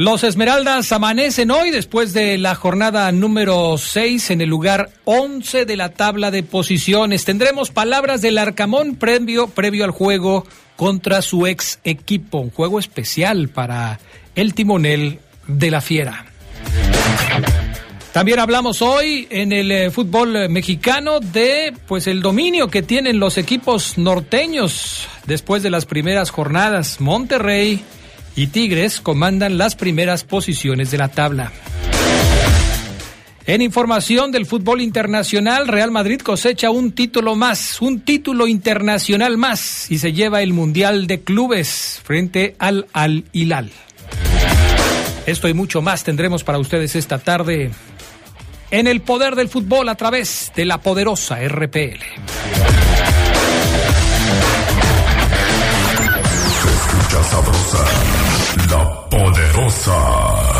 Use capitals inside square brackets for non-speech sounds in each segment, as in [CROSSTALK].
Los Esmeraldas amanecen hoy después de la jornada número 6 en el lugar 11 de la tabla de posiciones. Tendremos palabras del Arcamón previo, previo al juego contra su ex equipo, un juego especial para el timonel de la Fiera. También hablamos hoy en el eh, fútbol mexicano de pues el dominio que tienen los equipos norteños después de las primeras jornadas. Monterrey y Tigres comandan las primeras posiciones de la tabla. En información del fútbol internacional, Real Madrid cosecha un título más, un título internacional más y se lleva el Mundial de Clubes frente al Al Hilal. Esto y mucho más tendremos para ustedes esta tarde en el poder del fútbol a través de la poderosa RPL. La poderosa.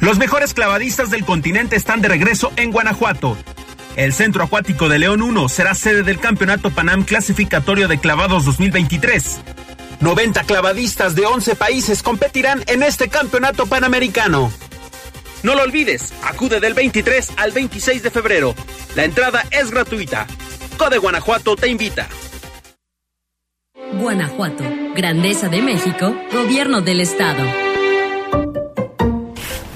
Los mejores clavadistas del continente están de regreso en Guanajuato. El Centro Acuático de León 1 será sede del Campeonato Panam Clasificatorio de Clavados 2023. 90 clavadistas de 11 países competirán en este campeonato panamericano. No lo olvides, acude del 23 al 26 de febrero. La entrada es gratuita. Code Guanajuato te invita. Guanajuato, Grandeza de México, Gobierno del Estado.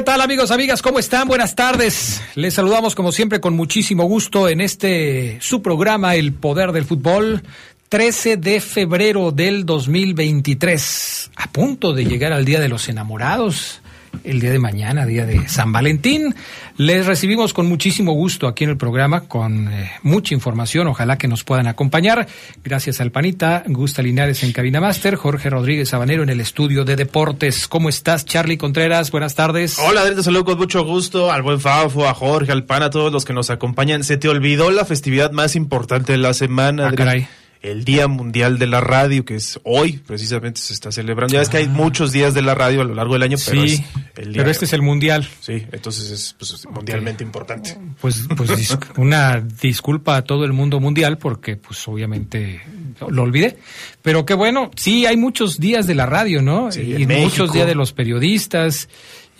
¿Qué tal amigos, amigas? ¿Cómo están? Buenas tardes. Les saludamos como siempre con muchísimo gusto en este su programa El Poder del Fútbol. 13 de febrero del 2023. A punto de llegar al Día de los Enamorados. El día de mañana, día de San Valentín. Les recibimos con muchísimo gusto aquí en el programa, con eh, mucha información. Ojalá que nos puedan acompañar. Gracias al Panita, Gusta Linares en Cabina Master, Jorge Rodríguez Sabanero en el estudio de deportes. ¿Cómo estás, Charlie Contreras? Buenas tardes. Hola, Adrián, te saludo con mucho gusto al buen Fafo, a Jorge, al Pan, a todos los que nos acompañan. Se te olvidó la festividad más importante de la semana, Ah, caray. El Día Mundial de la Radio, que es hoy, precisamente se está celebrando. Ya ves que hay muchos días de la radio a lo largo del año, pero Ah. Sí, es el día. pero este es el mundial. Sí, entonces es pues, mundialmente importante. Pues, pues dis- [LAUGHS] una disculpa a todo el mundo mundial porque pues obviamente lo olvidé. Pero qué bueno, sí, hay muchos días de la radio, ¿no? Sí, y muchos días de los periodistas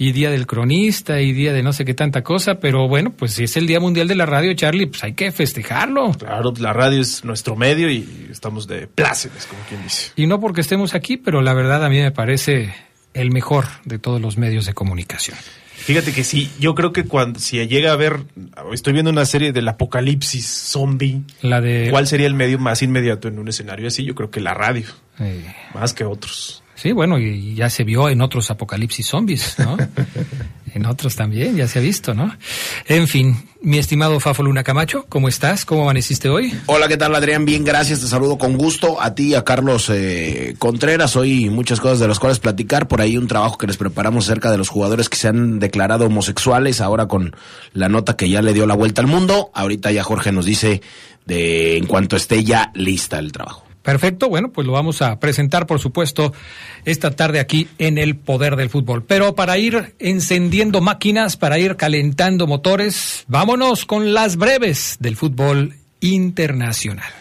y día del cronista y día de no sé qué tanta cosa, pero bueno, pues si es el Día Mundial de la Radio, Charlie, pues hay que festejarlo. Claro, la radio es nuestro medio y estamos de plácemes, como quien dice. Y no porque estemos aquí, pero la verdad a mí me parece el mejor de todos los medios de comunicación. Fíjate que sí, yo creo que cuando si llega a ver, estoy viendo una serie del apocalipsis zombie, La de... ¿cuál sería el medio más inmediato en un escenario así? Yo creo que la radio, más que otros. Sí, bueno, y ya se vio en otros apocalipsis zombies, ¿no? [LAUGHS] en otros también, ya se ha visto, ¿no? En fin, mi estimado Fafo Luna Camacho, ¿cómo estás? ¿Cómo amaneciste hoy? Hola, ¿qué tal Adrián? Bien, gracias, te saludo con gusto a ti y a Carlos eh, Contreras. Hoy muchas cosas de las cuales platicar, por ahí un trabajo que les preparamos acerca de los jugadores que se han declarado homosexuales, ahora con la nota que ya le dio la vuelta al mundo. Ahorita ya Jorge nos dice de en cuanto esté ya lista el trabajo. Perfecto, bueno, pues lo vamos a presentar, por supuesto, esta tarde aquí en el Poder del Fútbol. Pero para ir encendiendo máquinas, para ir calentando motores, vámonos con las breves del fútbol internacional.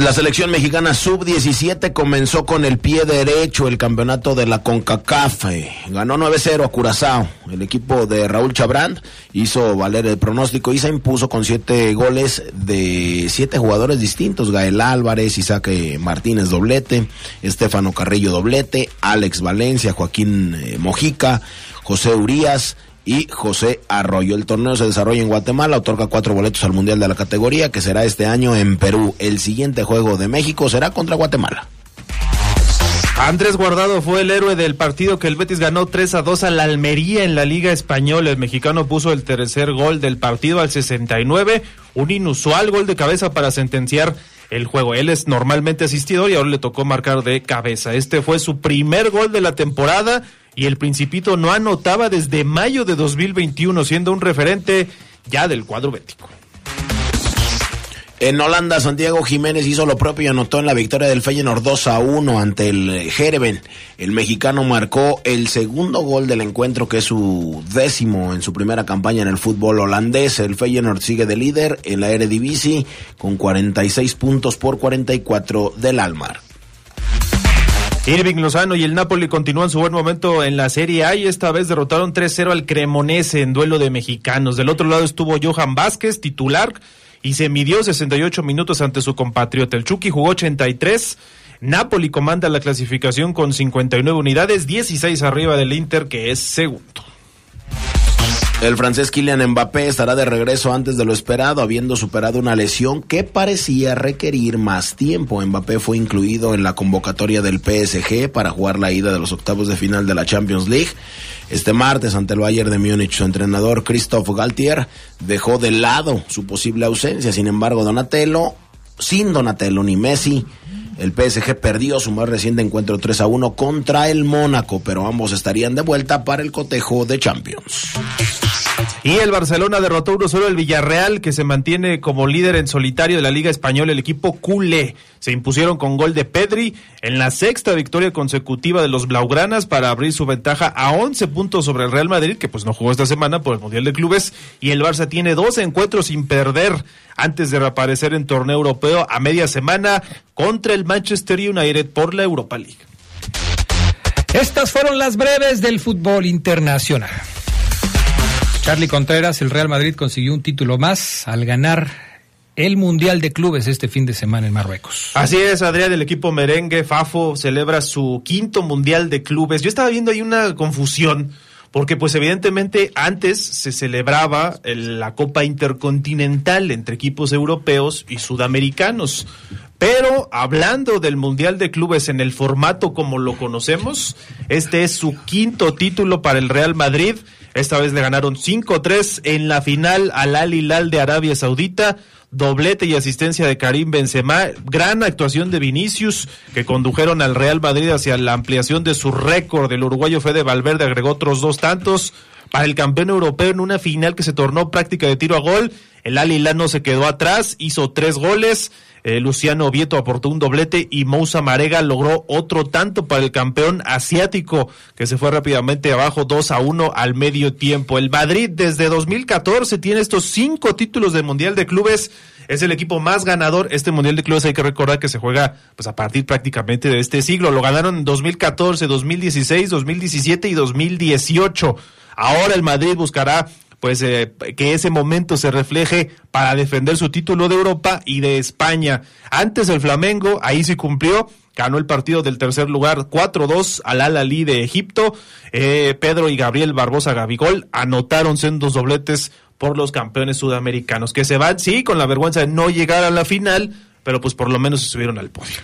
La selección mexicana sub-17 comenzó con el pie derecho el campeonato de la CONCACAF. Ganó 9-0 a Curazao. El equipo de Raúl Chabrand hizo valer el pronóstico y se impuso con siete goles de siete jugadores distintos. Gael Álvarez, Isaac eh, Martínez doblete, Estefano Carrillo doblete, Alex Valencia, Joaquín eh, Mojica, José Urías y José Arroyo. El torneo se desarrolla en Guatemala, otorga cuatro boletos al Mundial de la categoría, que será este año en Perú. El siguiente juego de México será contra Guatemala. Andrés Guardado fue el héroe del partido que el Betis ganó 3 a 2 a la Almería en la Liga Española. El mexicano puso el tercer gol del partido al 69, un inusual gol de cabeza para sentenciar el juego. Él es normalmente asistidor y ahora le tocó marcar de cabeza. Este fue su primer gol de la temporada y el Principito no anotaba desde mayo de 2021, siendo un referente ya del cuadro bético. En Holanda, Santiago Jiménez hizo lo propio y anotó en la victoria del Feyenoord 2 a 1 ante el eh, Heerenveen. El mexicano marcó el segundo gol del encuentro, que es su décimo en su primera campaña en el fútbol holandés. El Feyenoord sigue de líder en la Eredivisie con 46 puntos por 44 del Almar. Irving Lozano y el Napoli continúan su buen momento en la Serie A y esta vez derrotaron 3-0 al Cremonese en duelo de mexicanos. Del otro lado estuvo Johan Vázquez, titular, y se midió 68 minutos ante su compatriota. El Chucky jugó 83. Napoli comanda la clasificación con 59 unidades, 16 arriba del Inter, que es segundo. El francés Kylian Mbappé estará de regreso antes de lo esperado, habiendo superado una lesión que parecía requerir más tiempo. Mbappé fue incluido en la convocatoria del PSG para jugar la ida de los octavos de final de la Champions League. Este martes ante el Bayern de Múnich, su entrenador Christophe Galtier dejó de lado su posible ausencia. Sin embargo, Donatello, sin Donatello ni Messi, el PSG perdió su más reciente encuentro 3 a 1 contra el Mónaco, pero ambos estarían de vuelta para el cotejo de Champions. Y el Barcelona derrotó 1-0 al Villarreal, que se mantiene como líder en solitario de la Liga Española. El equipo culé se impusieron con gol de Pedri en la sexta victoria consecutiva de los Blaugranas para abrir su ventaja a 11 puntos sobre el Real Madrid, que pues no jugó esta semana por el Mundial de Clubes. Y el Barça tiene dos encuentros sin perder antes de reaparecer en torneo europeo a media semana contra el Manchester United por la Europa League. Estas fueron las breves del fútbol internacional. Charlie Contreras, el Real Madrid consiguió un título más al ganar el Mundial de Clubes este fin de semana en Marruecos. Así es, Adrián, el equipo merengue Fafo celebra su quinto Mundial de Clubes. Yo estaba viendo ahí una confusión, porque pues evidentemente antes se celebraba el- la Copa Intercontinental entre equipos europeos y sudamericanos. Pero hablando del Mundial de Clubes en el formato como lo conocemos, este es su quinto título para el Real Madrid. Esta vez le ganaron 5-3 en la final al Al Hilal de Arabia Saudita. Doblete y asistencia de Karim Benzema, gran actuación de Vinicius que condujeron al Real Madrid hacia la ampliación de su récord. El uruguayo Fede Valverde agregó otros dos tantos para el campeón europeo en una final que se tornó práctica de tiro a gol. El Al Hilal no se quedó atrás, hizo tres goles. Eh, Luciano Vieto aportó un doblete y Moussa Marega logró otro tanto para el campeón asiático que se fue rápidamente abajo 2 a 1 al medio tiempo. El Madrid desde 2014 tiene estos cinco títulos del Mundial de Clubes. Es el equipo más ganador. Este Mundial de Clubes hay que recordar que se juega pues a partir prácticamente de este siglo. Lo ganaron en 2014, 2016, 2017 y 2018. Ahora el Madrid buscará pues eh, que ese momento se refleje para defender su título de Europa y de España. Antes el Flamengo, ahí sí cumplió, ganó el partido del tercer lugar 4-2 al Al Ali de Egipto. Eh, Pedro y Gabriel Barbosa Gabigol anotaron sendos dobletes por los campeones sudamericanos, que se van, sí, con la vergüenza de no llegar a la final, pero pues por lo menos se subieron al podio.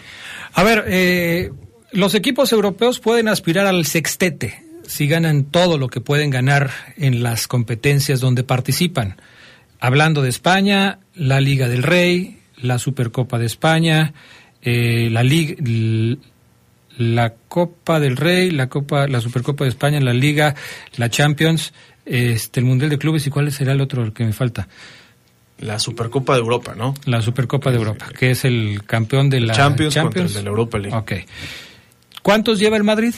A ver, eh, los equipos europeos pueden aspirar al sextete si ganan todo lo que pueden ganar en las competencias donde participan. Hablando de España, la Liga del Rey, la Supercopa de España, eh, la Liga, la Copa del Rey, la Copa, la Supercopa de España, la Liga, la Champions, este, el Mundial de Clubes y cuál será el otro que me falta. La Supercopa de Europa, ¿no? La Supercopa de Europa, que es el campeón de la Champions, Champions. Contra el de la Europa League. Ok. ¿Cuántos lleva el Madrid?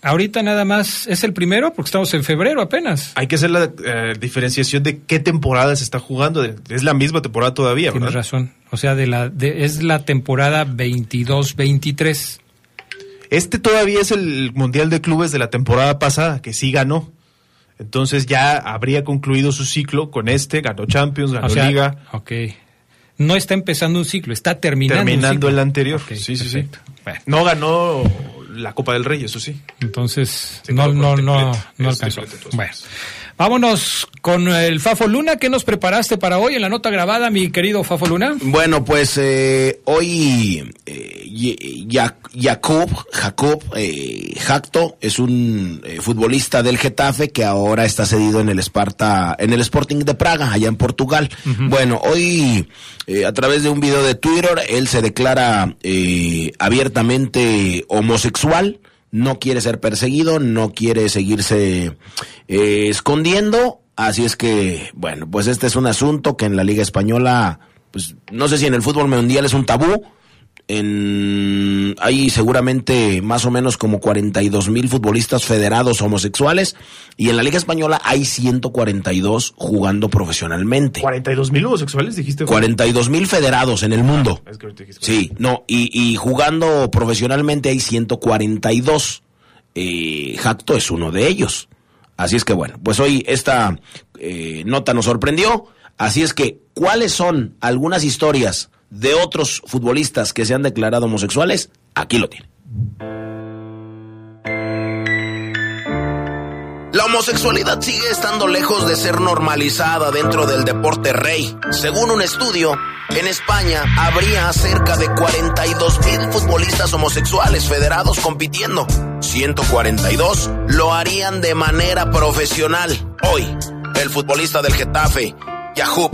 Ahorita nada más es el primero porque estamos en febrero apenas. Hay que hacer la eh, diferenciación de qué temporada se está jugando. Es la misma temporada todavía, Tienes razón. O sea, de la de, es la temporada 22-23. Este todavía es el Mundial de Clubes de la temporada pasada, que sí ganó. Entonces ya habría concluido su ciclo con este, ganó Champions, ganó Liga. Ok. No está empezando un ciclo, está terminando. Terminando el anterior. sí, sí, sí. No ganó la Copa del Rey, eso sí. Entonces, no, no, no, no alcanzó. Bueno. Vámonos con el Fafo Luna. ¿Qué nos preparaste para hoy en la nota grabada, mi querido Fafo Luna? Bueno, pues eh, hoy eh, Jacob, Jacob eh, Jacto es un eh, futbolista del Getafe que ahora está cedido en el Esparta, en el Sporting de Praga, allá en Portugal. Bueno, hoy eh, a través de un video de Twitter él se declara abiertamente homosexual no quiere ser perseguido, no quiere seguirse eh, escondiendo. Así es que, bueno, pues este es un asunto que en la Liga Española, pues no sé si en el fútbol mundial es un tabú, en, hay seguramente más o menos como 42 mil futbolistas federados homosexuales y en la Liga Española hay 142 jugando profesionalmente. ¿42 mil homosexuales dijiste? 42 mil federados en el mundo. Ah, sí, no, y, y, jugando profesionalmente hay 142. Eh, Jacto es uno de ellos. Así es que bueno, pues hoy esta eh, nota nos sorprendió. Así es que, ¿cuáles son algunas historias? De otros futbolistas que se han declarado homosexuales, aquí lo tiene. La homosexualidad sigue estando lejos de ser normalizada dentro del deporte rey. Según un estudio, en España habría cerca de 42 mil futbolistas homosexuales federados compitiendo. 142 lo harían de manera profesional. Hoy, el futbolista del Getafe, Yahoo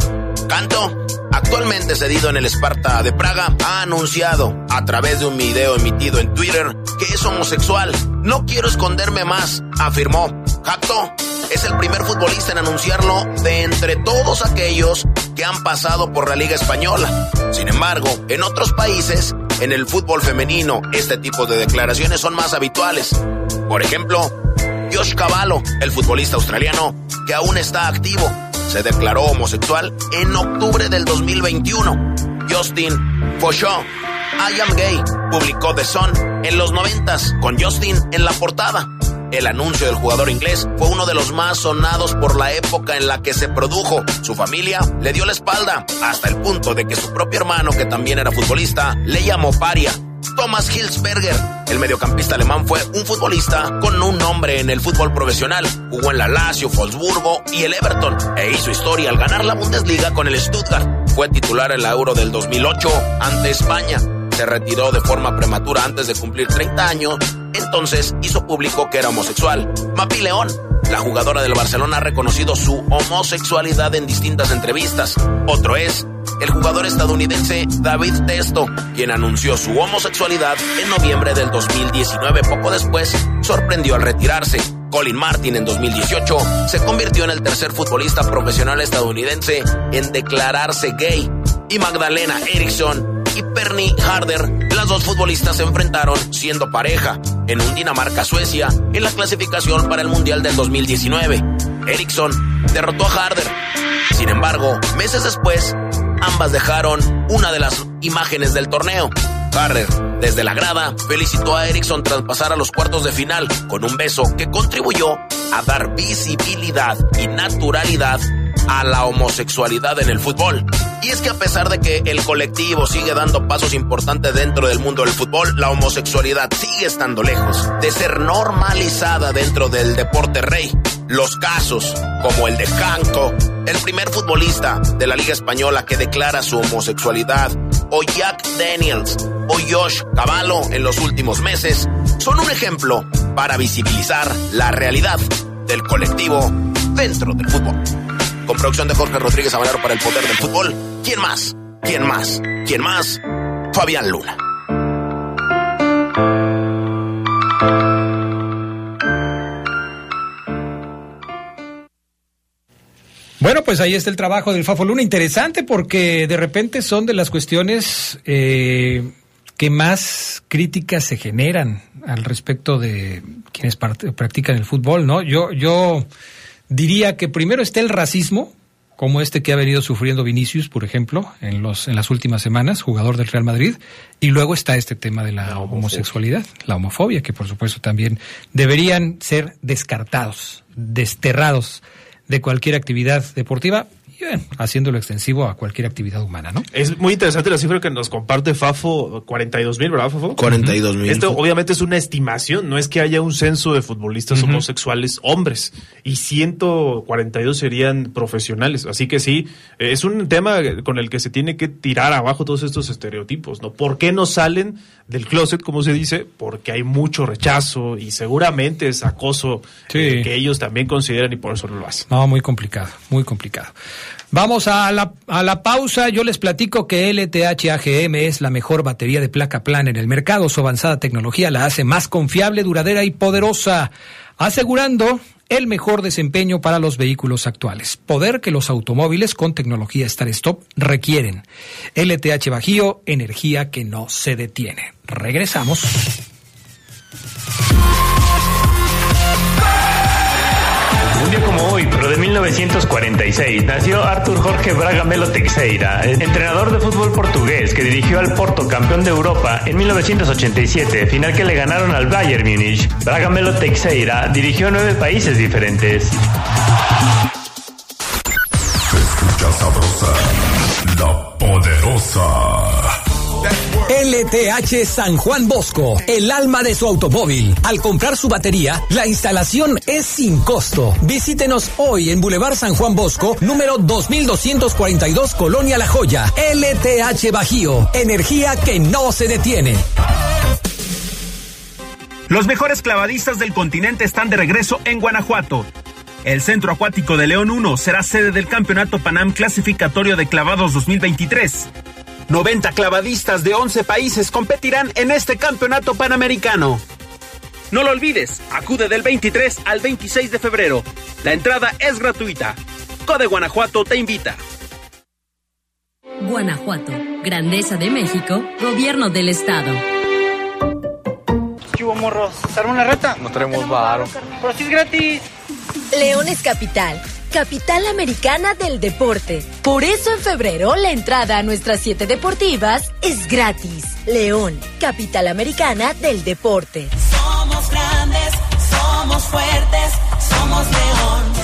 Canto, actualmente cedido en el Esparta de Praga, ha anunciado a través de un video emitido en Twitter que es homosexual. No quiero esconderme más, afirmó. Jacto es el primer futbolista en anunciarlo de entre todos aquellos que han pasado por la Liga Española. Sin embargo, en otros países, en el fútbol femenino, este tipo de declaraciones son más habituales. Por ejemplo, Josh Cavallo, el futbolista australiano, que aún está activo, se declaró homosexual en octubre del 2021. Justin Foshaw, I am gay, publicó The Sun en los noventas con Justin en la portada. El anuncio del jugador inglés fue uno de los más sonados por la época en la que se produjo. Su familia le dio la espalda hasta el punto de que su propio hermano, que también era futbolista, le llamó paria Thomas Hilsberger. El mediocampista alemán fue un futbolista con un nombre en el fútbol profesional. Jugó en la Lazio, Wolfsburgo y el Everton e hizo historia al ganar la Bundesliga con el Stuttgart. fue titular en la Euro del 2008 ante España. Se retiró de forma prematura antes de cumplir 30 años, entonces hizo público que era homosexual. Mapi León, la jugadora del Barcelona, ha reconocido su homosexualidad en distintas entrevistas. Otro es el jugador estadounidense David Testo, quien anunció su homosexualidad en noviembre del 2019. Poco después, sorprendió al retirarse. Colin Martin en 2018 se convirtió en el tercer futbolista profesional estadounidense en declararse gay. Y Magdalena Eriksson y Perny Harder, las dos futbolistas se enfrentaron siendo pareja en un Dinamarca-Suecia en la clasificación para el Mundial del 2019. Eriksson derrotó a Harder. Sin embargo, meses después, ambas dejaron una de las imágenes del torneo. Harder, desde la grada, felicitó a Erickson tras pasar a los cuartos de final con un beso que contribuyó a dar visibilidad y naturalidad a la homosexualidad en el fútbol. Y es que a pesar de que el colectivo sigue dando pasos importantes dentro del mundo del fútbol, la homosexualidad sigue estando lejos de ser normalizada dentro del deporte rey. Los casos, como el de Canco, el primer futbolista de la Liga Española que declara su homosexualidad, o Jack Daniels, o Josh Cavallo en los últimos meses, son un ejemplo para visibilizar la realidad del colectivo dentro del fútbol. Con producción de Jorge Rodríguez Avalaro para el Poder del Fútbol. ¿Quién más? ¿Quién más? ¿Quién más? Fabián Luna. Bueno, pues ahí está el trabajo del Fafo Luna. Interesante porque de repente son de las cuestiones eh, que más críticas se generan al respecto de quienes practican el fútbol, ¿no? Yo, yo diría que primero está el racismo, como este que ha venido sufriendo Vinicius, por ejemplo, en, los, en las últimas semanas, jugador del Real Madrid, y luego está este tema de la, homosexualidad, la homofobia, que por supuesto también deberían ser descartados, desterrados de cualquier actividad deportiva haciéndolo extensivo a cualquier actividad humana, ¿no? Es muy interesante la cifra que nos comparte Fafo, 42 mil, ¿verdad, Fafo? 42 mil. Esto obviamente es una estimación, no es que haya un censo de futbolistas homosexuales hombres, y 142 serían profesionales, así que sí, es un tema con el que se tiene que tirar abajo todos estos estereotipos, ¿no? ¿Por qué no salen del closet, como se dice? Porque hay mucho rechazo y seguramente es acoso eh, que ellos también consideran y por eso no lo hacen. No, muy complicado, muy complicado. Vamos a la, a la pausa. Yo les platico que LTH AGM es la mejor batería de placa plana en el mercado. Su avanzada tecnología la hace más confiable, duradera y poderosa, asegurando el mejor desempeño para los vehículos actuales. Poder que los automóviles con tecnología Star Stop requieren. LTH Bajío, energía que no se detiene. Regresamos. 1946, nació Arthur Jorge Braga Melo Teixeira, entrenador de fútbol portugués que dirigió al Porto campeón de Europa en 1987, final que le ganaron al Bayern Múnich. Braga Melo Teixeira dirigió nueve países diferentes. Escucha sabrosa, la poderosa. LTH San Juan Bosco, el alma de su automóvil. Al comprar su batería, la instalación es sin costo. Visítenos hoy en Boulevard San Juan Bosco, número 2242, Colonia La Joya. LTH Bajío, energía que no se detiene. Los mejores clavadistas del continente están de regreso en Guanajuato. El Centro Acuático de León 1 será sede del Campeonato Panam Clasificatorio de Clavados 2023 90 clavadistas de 11 países competirán en este campeonato panamericano. No lo olvides, acude del 23 al 26 de febrero. La entrada es gratuita. Code Guanajuato te invita. Guanajuato, Grandeza de México, Gobierno del Estado. Chivo morros, ¿se arma una reta? No tenemos varo. Pero si es gratis. León es capital capital americana del deporte. Por eso en febrero la entrada a nuestras siete deportivas es gratis. León, capital americana del deporte. Somos grandes, somos fuertes, somos León.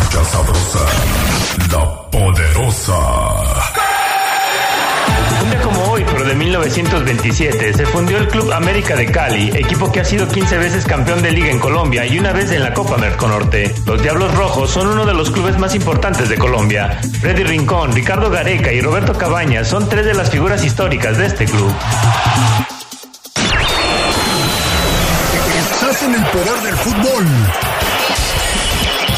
Escucha sabrosa, la poderosa. Un día como hoy, pero de 1927, se fundió el Club América de Cali, equipo que ha sido 15 veces campeón de liga en Colombia y una vez en la Copa Merconorte. Los Diablos Rojos son uno de los clubes más importantes de Colombia. Freddy Rincón, Ricardo Gareca y Roberto Cabañas son tres de las figuras históricas de este club. Estás en el poder del fútbol.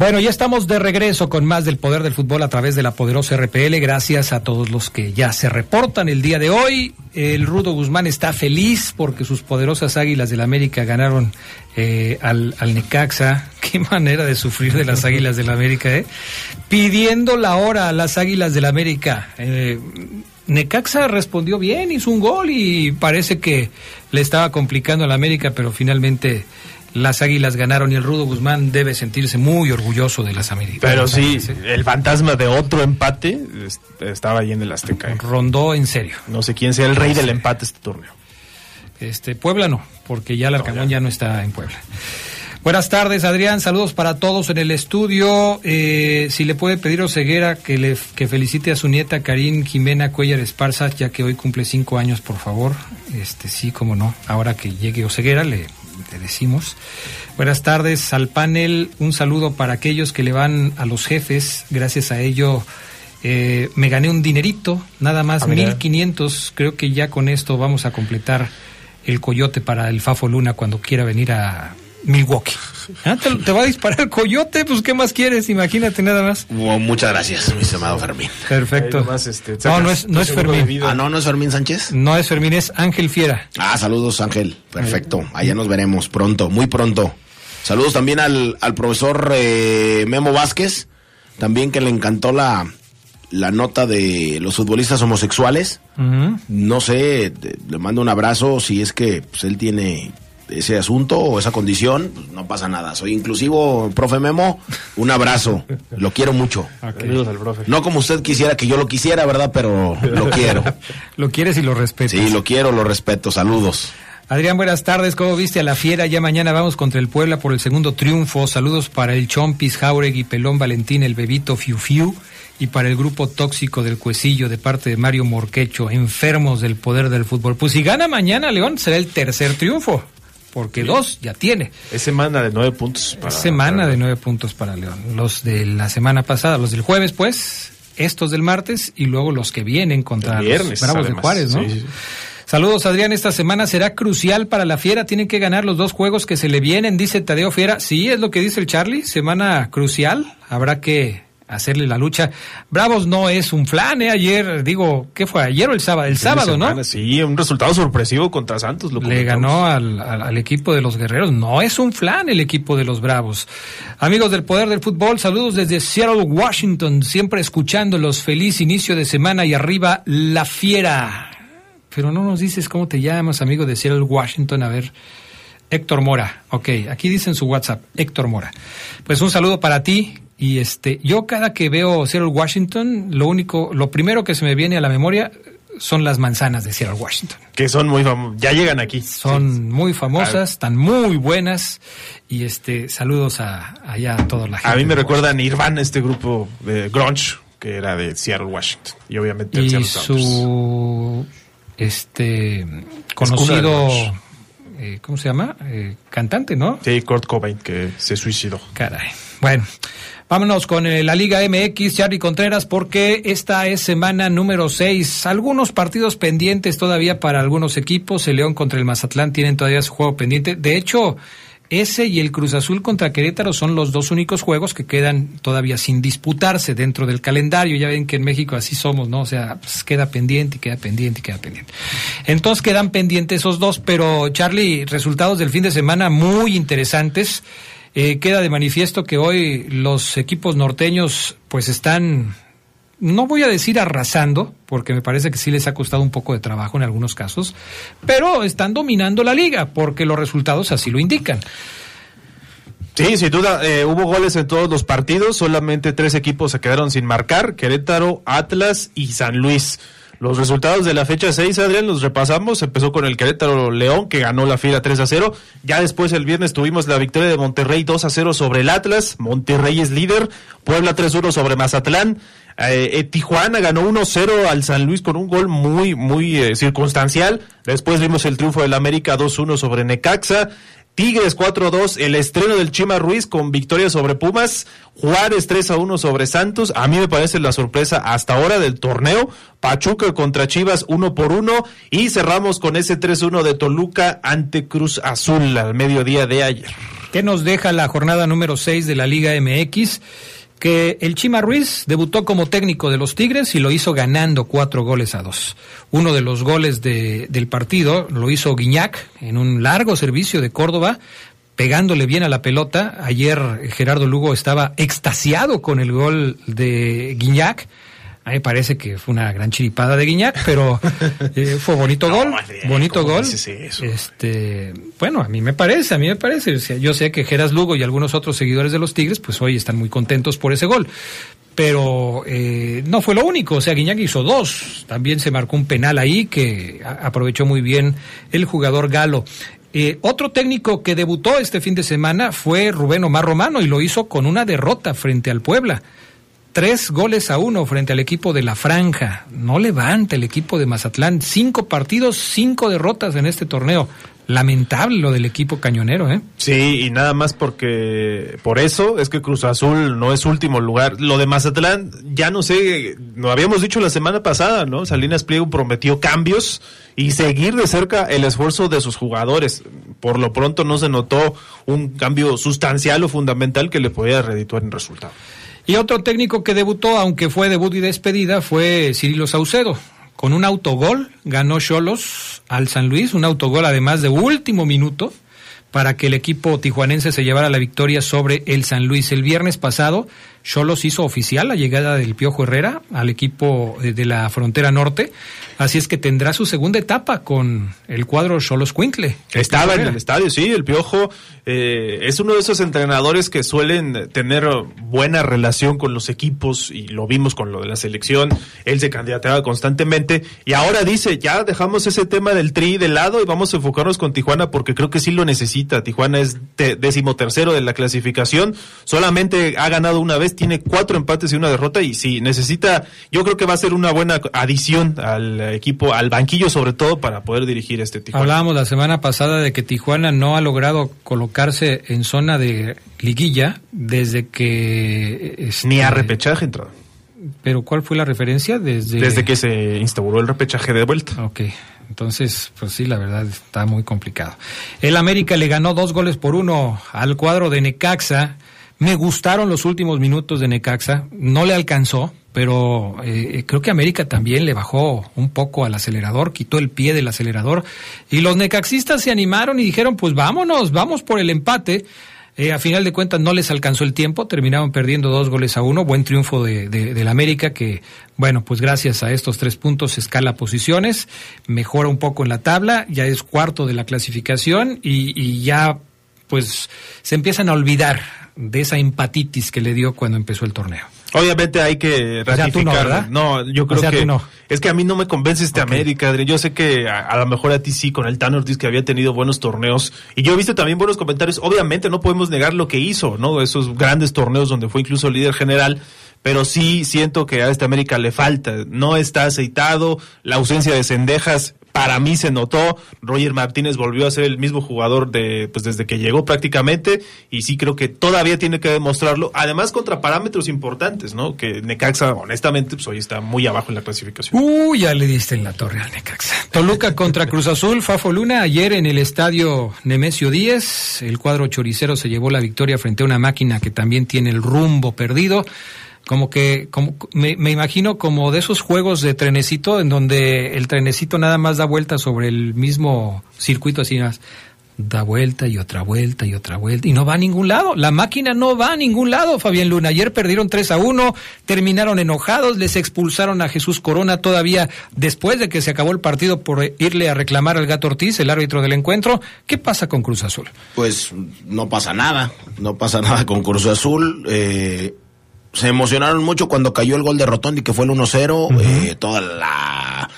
Bueno, ya estamos de regreso con más del poder del fútbol a través de la poderosa RPL. Gracias a todos los que ya se reportan el día de hoy. El Rudo Guzmán está feliz porque sus poderosas águilas del América ganaron eh, al, Necaxa. [LAUGHS] Qué manera de sufrir de las águilas del América, ¿eh? Pidiendo la hora a las águilas del América. Eh, Necaxa respondió bien, hizo un gol y parece que le estaba complicando al América, pero finalmente las Águilas ganaron y el Rudo Guzmán debe sentirse muy orgulloso de las Américas. Pero sí, el fantasma de otro empate est- estaba ahí en el Azteca. ¿eh? Rondó en serio. No sé quién sea el rey del empate este torneo. Este, Puebla no, porque ya el Arcamón ya no está en Puebla. Buenas tardes, Adrián. Saludos para todos en el estudio. Eh, si le puede pedir Oseguera que, le, que felicite a su nieta Karin Jimena Cuellar Esparza, ya que hoy cumple cinco años, por favor. Este, sí, como no. Ahora que llegue Oseguera, le, le decimos. Buenas tardes al panel. Un saludo para aquellos que le van a los jefes. Gracias a ello eh, me gané un dinerito, nada más Ah, mira. 1500. Creo que ya con esto vamos a completar el coyote para el Fafo Luna cuando quiera venir a Milwaukee. Ah, ¿Te, te va a disparar el coyote? Pues, ¿qué más quieres? Imagínate nada más. Wow, muchas gracias, mi estimado Fermín. Perfecto. este, no, no es, no es Fermín. Ah, no, no es Fermín Sánchez. No es Fermín, es Ángel Fiera. Ah, saludos Ángel. Perfecto. Allá nos veremos pronto, muy pronto. Saludos también al, al profesor eh, Memo Vázquez, también que le encantó la, la nota de los futbolistas homosexuales. No sé, te- le mando un abrazo si es que pues, él tiene ese asunto o esa condición, pues, no pasa nada. Soy inclusivo, profe Memo, un abrazo. Lo quiero mucho. [LAUGHS] Saludos al profe. No como usted quisiera que yo lo quisiera, ¿verdad? Pero lo quiero. [LAUGHS] Lo quieres y lo respetas. Sí, lo quiero, lo respeto. Saludos. Adrián, buenas tardes. ¿Cómo viste a la fiera? Ya mañana vamos contra el Puebla por el segundo triunfo. Saludos para el Chompis, Jauregui, Pelón Valentín, el Bebito Fiu Fiu. Y para el grupo tóxico del Cuecillo de parte de Mario Morquecho, enfermos del poder del fútbol. Pues si gana mañana León, será el tercer triunfo. Porque dos ya tiene. Es semana de nueve puntos. Para, semana de nueve puntos para León. Los de la semana pasada, los del jueves, pues, estos del martes y luego los que vienen contra viernes, los Bravos de. Juárez, ¿no? Sí, sí, sí. Saludos, Adrián. Esta semana será crucial para la Fiera. Tienen que ganar los dos juegos que se le vienen, dice Tadeo Fiera. Sí, es lo que dice el Charlie. Semana crucial. Habrá que hacerle la lucha. Bravos no es un flan, ¿eh? Ayer, digo, ¿qué fue? Ayer o el sábado? El sábado, ¿no? Sí, un resultado sorpresivo contra Santos. Lo Le ganó al, al- al equipo de los guerreros. No es un flan el equipo de los bravos. Amigos del poder del fútbol, saludos desde Seattle, Washington. Siempre escuchándolos. Feliz inicio de semana y arriba la fiera. Pero no nos dices cómo te llamas, amigo de Seattle, Washington. A ver. Héctor Mora. Ok, aquí dice en su WhatsApp, Héctor Mora. Pues un saludo para ti. Y este, yo cada que veo Seattle, Washington, lo único, lo primero que se me viene a la memoria son las manzanas de Seattle, Washington. Que son muy famosos. Ya llegan aquí. Son muy famosas, están muy buenas. Y este, saludos a, allá a toda la gente. A mí me de recuerda a Nirvana, este grupo de grunge que era de Seattle, Washington. Y obviamente el y Seattle Sounders. su este conocido eh, ¿cómo se llama? Eh, cantante, ¿no? Sí, Kurt Cobain, que se suicidó. Caray. Bueno, vámonos con eh, la Liga MX, Charlie Contreras, porque esta es semana número 6. Algunos partidos pendientes todavía para algunos equipos. El León contra el Mazatlán tienen todavía su juego pendiente. De hecho, Ese y el Cruz Azul contra Querétaro son los dos únicos juegos que quedan todavía sin disputarse dentro del calendario. Ya ven que en México así somos, ¿no? O sea, pues queda pendiente y queda pendiente y queda pendiente. Entonces quedan pendientes esos dos, pero Charlie, resultados del fin de semana muy interesantes. Eh, queda de manifiesto que hoy los equipos norteños pues están no voy a decir arrasando, porque me parece que sí les ha costado un poco de trabajo en algunos casos, pero están dominando la liga, porque los resultados así lo indican. Sí, sin duda, eh, hubo goles en todos los partidos, solamente tres equipos se quedaron sin marcar, Querétaro, Atlas y San Luis. Los resultados de la fecha 6, Adrián, los repasamos. Empezó con el Querétaro León, que ganó la fila 3 a 0. Ya después, el viernes, tuvimos la victoria de Monterrey 2 a 0 sobre el Atlas. Monterrey es líder. Puebla 3-1 sobre Mazatlán. Eh, eh, Tijuana ganó 1-0 al San Luis con un gol muy, muy eh, circunstancial. Después vimos el triunfo del América 2-1 sobre Necaxa. Tigres 4-2, el estreno del Chima Ruiz con victoria sobre Pumas, Juárez 3-1 sobre Santos, a mí me parece la sorpresa hasta ahora del torneo, Pachuca contra Chivas 1 por 1 y cerramos con ese 3-1 de Toluca ante Cruz Azul al mediodía de ayer. ¿Qué nos deja la jornada número 6 de la Liga MX? Que el Chima Ruiz debutó como técnico de los Tigres y lo hizo ganando cuatro goles a dos. Uno de los goles de, del partido lo hizo Guiñac en un largo servicio de Córdoba, pegándole bien a la pelota. Ayer Gerardo Lugo estaba extasiado con el gol de Guiñac a mí me parece que fue una gran chiripada de Guiñac, pero [LAUGHS] eh, fue bonito gol, bonito gol. Este, bueno, a mí me parece, a mí me parece. yo sé que Geras Lugo y algunos otros seguidores de los Tigres, pues hoy están muy contentos por ese gol. Pero eh, no fue lo único, o sea, Guiñac hizo dos. También se marcó un penal ahí que aprovechó muy bien el jugador galo. Eh, otro técnico que debutó este fin de semana fue Rubén Omar Romano y lo hizo con una derrota frente al Puebla. Tres goles a uno frente al equipo de la Franja. No levanta el equipo de Mazatlán. Cinco partidos, cinco derrotas en este torneo. Lamentable lo del equipo cañonero, ¿eh? Sí, y nada más porque por eso es que Cruz Azul no es último lugar. Lo de Mazatlán, ya no sé, lo habíamos dicho la semana pasada, ¿no? Salinas Pliego prometió cambios y seguir de cerca el esfuerzo de sus jugadores. Por lo pronto no se notó un cambio sustancial o fundamental que le podía redituar en resultado. Y otro técnico que debutó, aunque fue debut y despedida, fue Cirilo Saucedo. Con un autogol ganó Cholos al San Luis, un autogol además de último minuto para que el equipo tijuanense se llevara la victoria sobre el San Luis. El viernes pasado, Cholos hizo oficial la llegada del Piojo Herrera al equipo eh, de la frontera norte. Así es que tendrá su segunda etapa con el cuadro Cholos Quintle. Estaba en el estadio, sí, el Piojo eh, es uno de esos entrenadores que suelen tener buena relación con los equipos y lo vimos con lo de la selección. Él se candidateaba constantemente y ahora dice, ya dejamos ese tema del tri de lado y vamos a enfocarnos con Tijuana porque creo que sí lo necesita. Tijuana es decimotercero de la clasificación, solamente ha ganado una vez, tiene cuatro empates y una derrota y sí, necesita, yo creo que va a ser una buena adición al equipo, al banquillo sobre todo para poder dirigir este Tijuana. Hablábamos la semana pasada de que Tijuana no ha logrado colocarse en zona de liguilla desde que... Este, Ni a repechaje entrado. ¿Pero cuál fue la referencia? Desde... Desde que se instauró el repechaje de vuelta. Ok, entonces, pues sí, la verdad está muy complicado. El América le ganó dos goles por uno al cuadro de Necaxa. Me gustaron los últimos minutos de Necaxa. No le alcanzó, pero eh, creo que América también le bajó un poco al acelerador, quitó el pie del acelerador y los necaxistas se animaron y dijeron pues vámonos, vamos por el empate. Eh, a final de cuentas no les alcanzó el tiempo, terminaron perdiendo dos goles a uno, buen triunfo de, de, del América que, bueno, pues gracias a estos tres puntos escala posiciones, mejora un poco en la tabla, ya es cuarto de la clasificación y ya pues se empiezan a olvidar de esa empatitis que le dio cuando empezó el torneo. Obviamente hay que ratificar. no, yo creo que es que a mí no me convence este América, Adrián. Yo sé que a, lo mejor a ti sí con el Tano Ortiz que había tenido buenos torneos y yo he visto también buenos comentarios. Obviamente no podemos negar lo que hizo, ¿no? Esos grandes torneos donde fue incluso líder general, pero sí siento que a este América le falta, no está aceitado, la ausencia de Cendejas para mí se notó. Roger Martínez volvió a ser el mismo jugador de, pues desde que llegó prácticamente, y sí creo que todavía tiene que demostrarlo. Además, contra parámetros importantes, ¿no? Que Necaxa, honestamente, pues hoy está muy abajo en la clasificación. Uy, ya le diste en la torre al Necaxa. Toluca contra Cruz Azul, [LAUGHS] Fafo Luna, ayer en el estadio Nemesio Díez, el cuadro choricero se llevó la victoria frente a una máquina que también tiene el rumbo perdido como que como me, me, imagino como de esos juegos de trenecito en donde el trenecito nada más da vuelta sobre el mismo circuito así más da vuelta y otra vuelta y otra vuelta y no va a ningún lado. La máquina no va a ningún lado, Fabián Luna. Ayer perdieron 3 a 1, terminaron enojados, les expulsaron a Jesús Corona todavía después de que se acabó el partido por irle a reclamar al Gato Ortiz, el árbitro del encuentro. ¿Qué pasa con Cruz Azul? Pues no pasa nada, no pasa nada con Cruz Azul. Eh, se emocionaron mucho cuando cayó el gol de Rotondi, que fue el 1-0. Uh -huh. eh, toda la.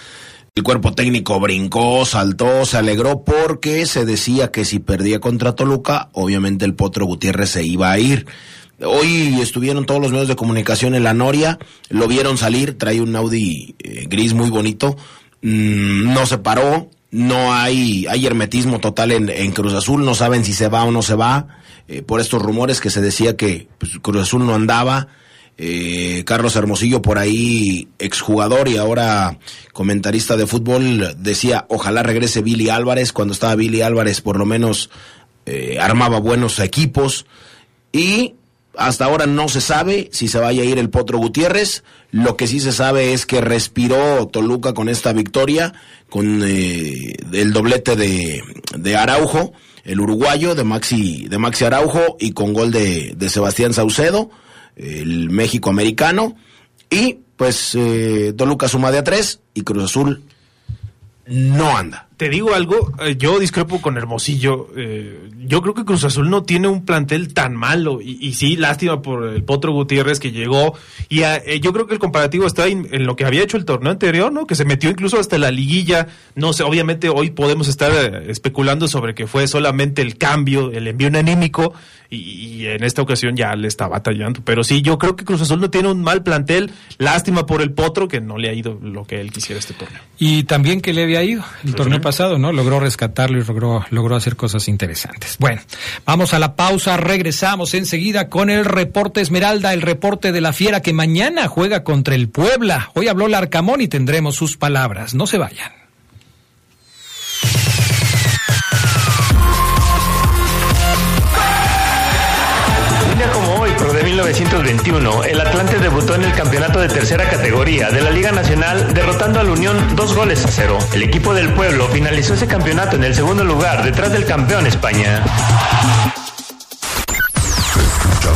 El cuerpo técnico brincó, saltó, se alegró porque se decía que si perdía contra Toluca, obviamente el Potro Gutiérrez se iba a ir. Hoy estuvieron todos los medios de comunicación en la Noria, lo vieron salir, trae un Audi eh, gris muy bonito, mm, no se paró, no hay, hay hermetismo total en, en, Cruz Azul, no saben si se va o no se va, eh, por estos rumores que se decía que pues, Cruz Azul no andaba, eh, Carlos Hermosillo por ahí, exjugador y ahora comentarista de fútbol, decía ojalá regrese Billy Álvarez, cuando estaba Billy Álvarez por lo menos eh, armaba buenos equipos. Y hasta ahora no se sabe si se vaya a ir el Potro Gutiérrez. Lo que sí se sabe es que respiró Toluca con esta victoria, con eh, el doblete de, de, Araujo, el uruguayo de Maxi, de Maxi Araujo, y con gol de, de Sebastián Saucedo, el México americano. Y pues eh, Toluca suma de a tres y Cruz Azul no anda. Te digo algo, eh, yo discrepo con Hermosillo. Eh, yo creo que Cruz Azul no tiene un plantel tan malo. Y, y sí, lástima por el Potro Gutiérrez que llegó. Y a, eh, yo creo que el comparativo está en, en, lo que había hecho el torneo anterior, ¿no? Que se metió incluso hasta la liguilla. No sé, obviamente hoy podemos estar eh, especulando sobre que fue solamente el cambio, el envío anímico. Y, y, en esta ocasión ya le está batallando. Pero sí, yo creo que Cruz Azul no tiene un mal plantel. Lástima por el Potro que no le ha ido lo que él quisiera este torneo. Y también que le había ido el torneo pasado, ¿no? Logró rescatarlo y logró, logró hacer cosas interesantes. Bueno, vamos a la pausa, regresamos enseguida con el reporte Esmeralda, el reporte de la fiera que mañana juega contra el Puebla. Hoy habló Larcamón y tendremos sus palabras. No se vayan. 1921, el Atlante debutó en el campeonato de tercera categoría de la Liga Nacional derrotando al Unión dos goles a cero. El equipo del pueblo finalizó ese campeonato en el segundo lugar detrás del campeón España.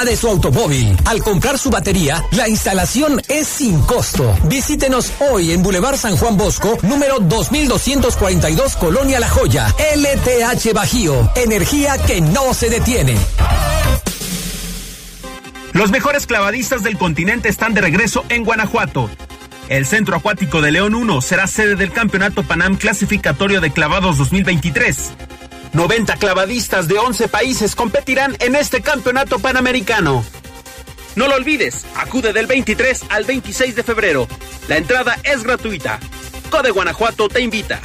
de su automóvil. Al comprar su batería, la instalación es sin costo. Visítenos hoy en Boulevard San Juan Bosco, número 2242, Colonia La Joya. LTH Bajío, energía que no se detiene. Los mejores clavadistas del continente están de regreso en Guanajuato. El Centro Acuático de León 1 será sede del Campeonato Panam Clasificatorio de Clavados 2023. 90 clavadistas de 11 países competirán en este campeonato panamericano. No lo olvides, acude del 23 al 26 de febrero. La entrada es gratuita. Code Guanajuato te invita.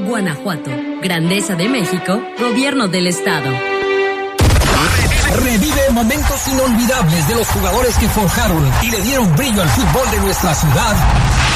Guanajuato, Grandeza de México, Gobierno del Estado. Revive momentos inolvidables de los jugadores que forjaron y le dieron brillo al fútbol de nuestra ciudad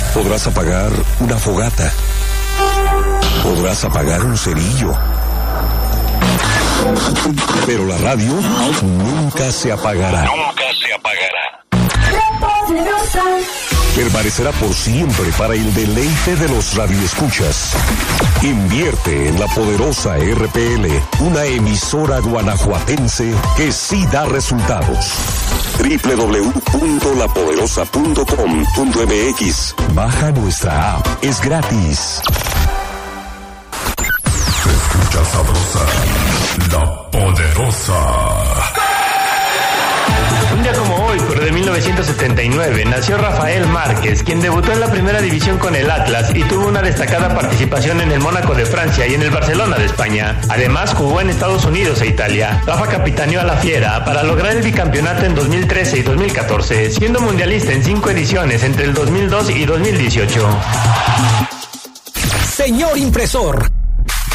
Podrás apagar una fogata Podrás apagar un cerillo. Pero la radio nunca se apagará. Nunca se apagará. Permanecerá por siempre para el deleite de los radioescuchas. Invierte en la poderosa RPL, una emisora guanajuatense que sí da resultados. www.lapoderosa.com.mx Baja nuestra app, es gratis. Escucha sabrosa, la poderosa. De 1979, nació Rafael Márquez, quien debutó en la primera división con el Atlas y tuvo una destacada participación en el Mónaco de Francia y en el Barcelona de España. Además, jugó en Estados Unidos e Italia. Rafa capitaneó a la Fiera para lograr el bicampeonato en 2013 y 2014, siendo mundialista en cinco ediciones entre el 2002 y 2018. Señor impresor.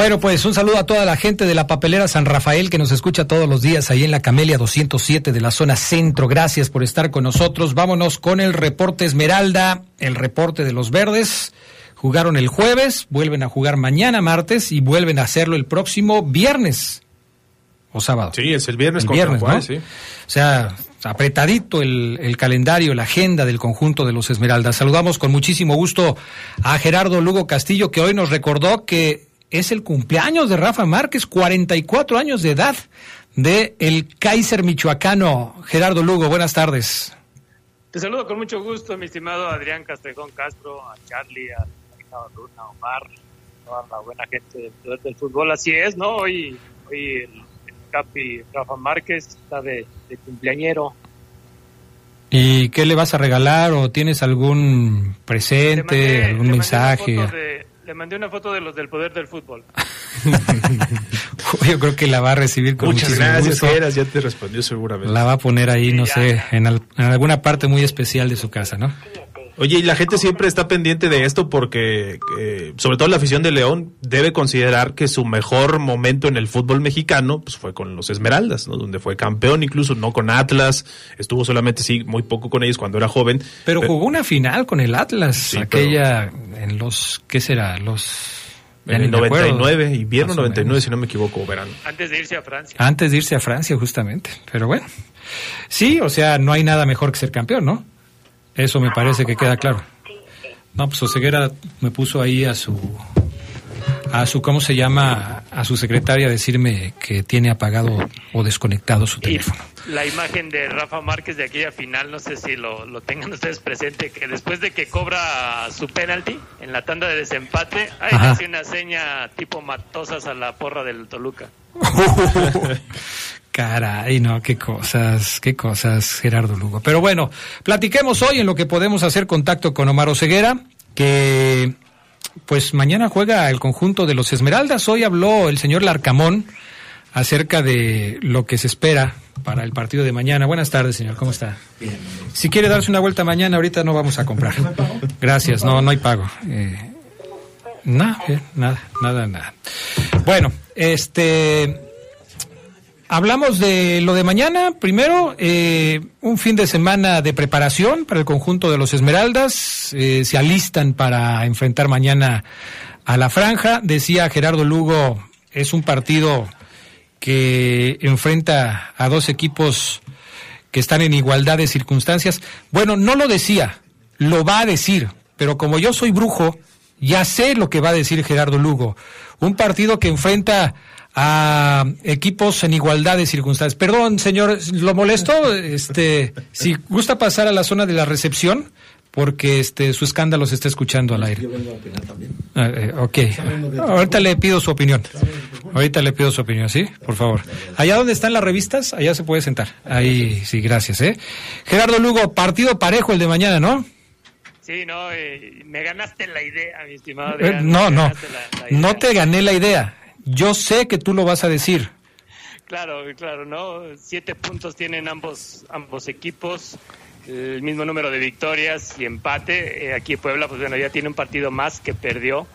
Bueno, pues un saludo a toda la gente de la papelera San Rafael que nos escucha todos los días ahí en la Camelia 207 de la zona centro. Gracias por estar con nosotros. Vámonos con el reporte Esmeralda, el reporte de los verdes. Jugaron el jueves, vuelven a jugar mañana martes y vuelven a hacerlo el próximo viernes o sábado. Sí, es el viernes El contra viernes, Juárez, ¿no? sí. O sea, apretadito el, el calendario, la agenda del conjunto de los Esmeraldas. Saludamos con muchísimo gusto a Gerardo Lugo Castillo, que hoy nos recordó que es el cumpleaños de Rafa Márquez, 44 años de edad, de el Kaiser michoacano. Gerardo Lugo, buenas tardes. Te saludo con mucho gusto, mi estimado Adrián Castrejón Castro, a Charlie, a Luna, a Omar, toda la buena gente del fútbol. Así es, ¿no? Hoy, hoy el, el Capi Rafa Márquez está de, de cumpleañero. ¿Y qué le vas a regalar o tienes algún presente, algún mandé mensaje? foto de- le mandé una foto de los del poder del fútbol. [LAUGHS] Yo creo que la va a recibir con Muchas gracias, gusto. Geras, ya te respondió seguramente. La va a poner ahí, no sé, en, al- en alguna parte muy especial de su casa, ¿no? Oye, y la gente siempre está pendiente de esto porque, eh, sobre todo la afición de León, debe considerar que su mejor momento en el fútbol mexicano pues, fue con los Esmeraldas, ¿no? donde fue campeón, incluso no con Atlas, estuvo solamente, sí, muy poco con ellos cuando era joven. Pero jugó una final con el Atlas, aquella en los, ¿qué será? Los... En el me acuerdo. 99, invierno Más o 99, menos. si no me equivoco, o verano. Antes de irse a Francia. Antes de irse a Francia, justamente. Pero bueno. Sí, o sea, no hay nada mejor que ser campeón, ¿no? Eso me parece que queda claro. No, pues Oseguera me puso ahí a su a su ¿cómo se llama? a su secretaria a decirme que tiene apagado o desconectado su teléfono. La imagen de Rafa Márquez de aquella final, no sé si lo, lo tengan ustedes presente, que después de que cobra su penalti en la tanda de desempate, ahí hace una seña tipo matosas a la porra del Toluca. [LAUGHS] [LAUGHS] [LAUGHS] Caray, no, qué cosas, qué cosas, Gerardo Lugo. Pero bueno, platiquemos hoy en lo que podemos hacer contacto con Omar Oseguera, que pues mañana juega el conjunto de los Esmeraldas. Hoy habló el señor Larcamón acerca de lo que se espera para el partido de mañana. Buenas tardes, señor, ¿cómo está? Si quiere darse una vuelta mañana, ahorita no vamos a comprar. Gracias, no, no hay pago. Eh, nada, bien, nada, nada, nada. Bueno, este... Hablamos de lo de mañana. Primero, eh, un fin de semana de preparación para el conjunto de los Esmeraldas. Eh, se alistan para enfrentar mañana a la franja. Decía Gerardo Lugo, es un partido que enfrenta a dos equipos que están en igualdad de circunstancias. Bueno, no lo decía, lo va a decir, pero como yo soy brujo, ya sé lo que va a decir Gerardo Lugo. Un partido que enfrenta a equipos en igualdad de circunstancias. Perdón, señor, ¿lo molesto? Este, si gusta pasar a la zona de la recepción, porque este su escándalo se está escuchando al aire. Ah, eh, ok. Ahorita le pido su opinión. Ahorita le pido su opinión, ¿sí? Por favor. Allá donde están las revistas, allá se puede sentar. Ahí, sí, gracias, ¿eh? Gerardo Lugo, partido parejo el de mañana, ¿no? Sí, no, eh, me ganaste la idea, mi estimado. Eh, no, no, ganaste la- la idea. no te gané la idea. Yo sé que tú lo vas a decir. Claro, claro, ¿no? Siete puntos tienen ambos, ambos equipos, el mismo número de victorias y empate. Eh, aquí Puebla, pues bueno, ya tiene un partido más que perdió.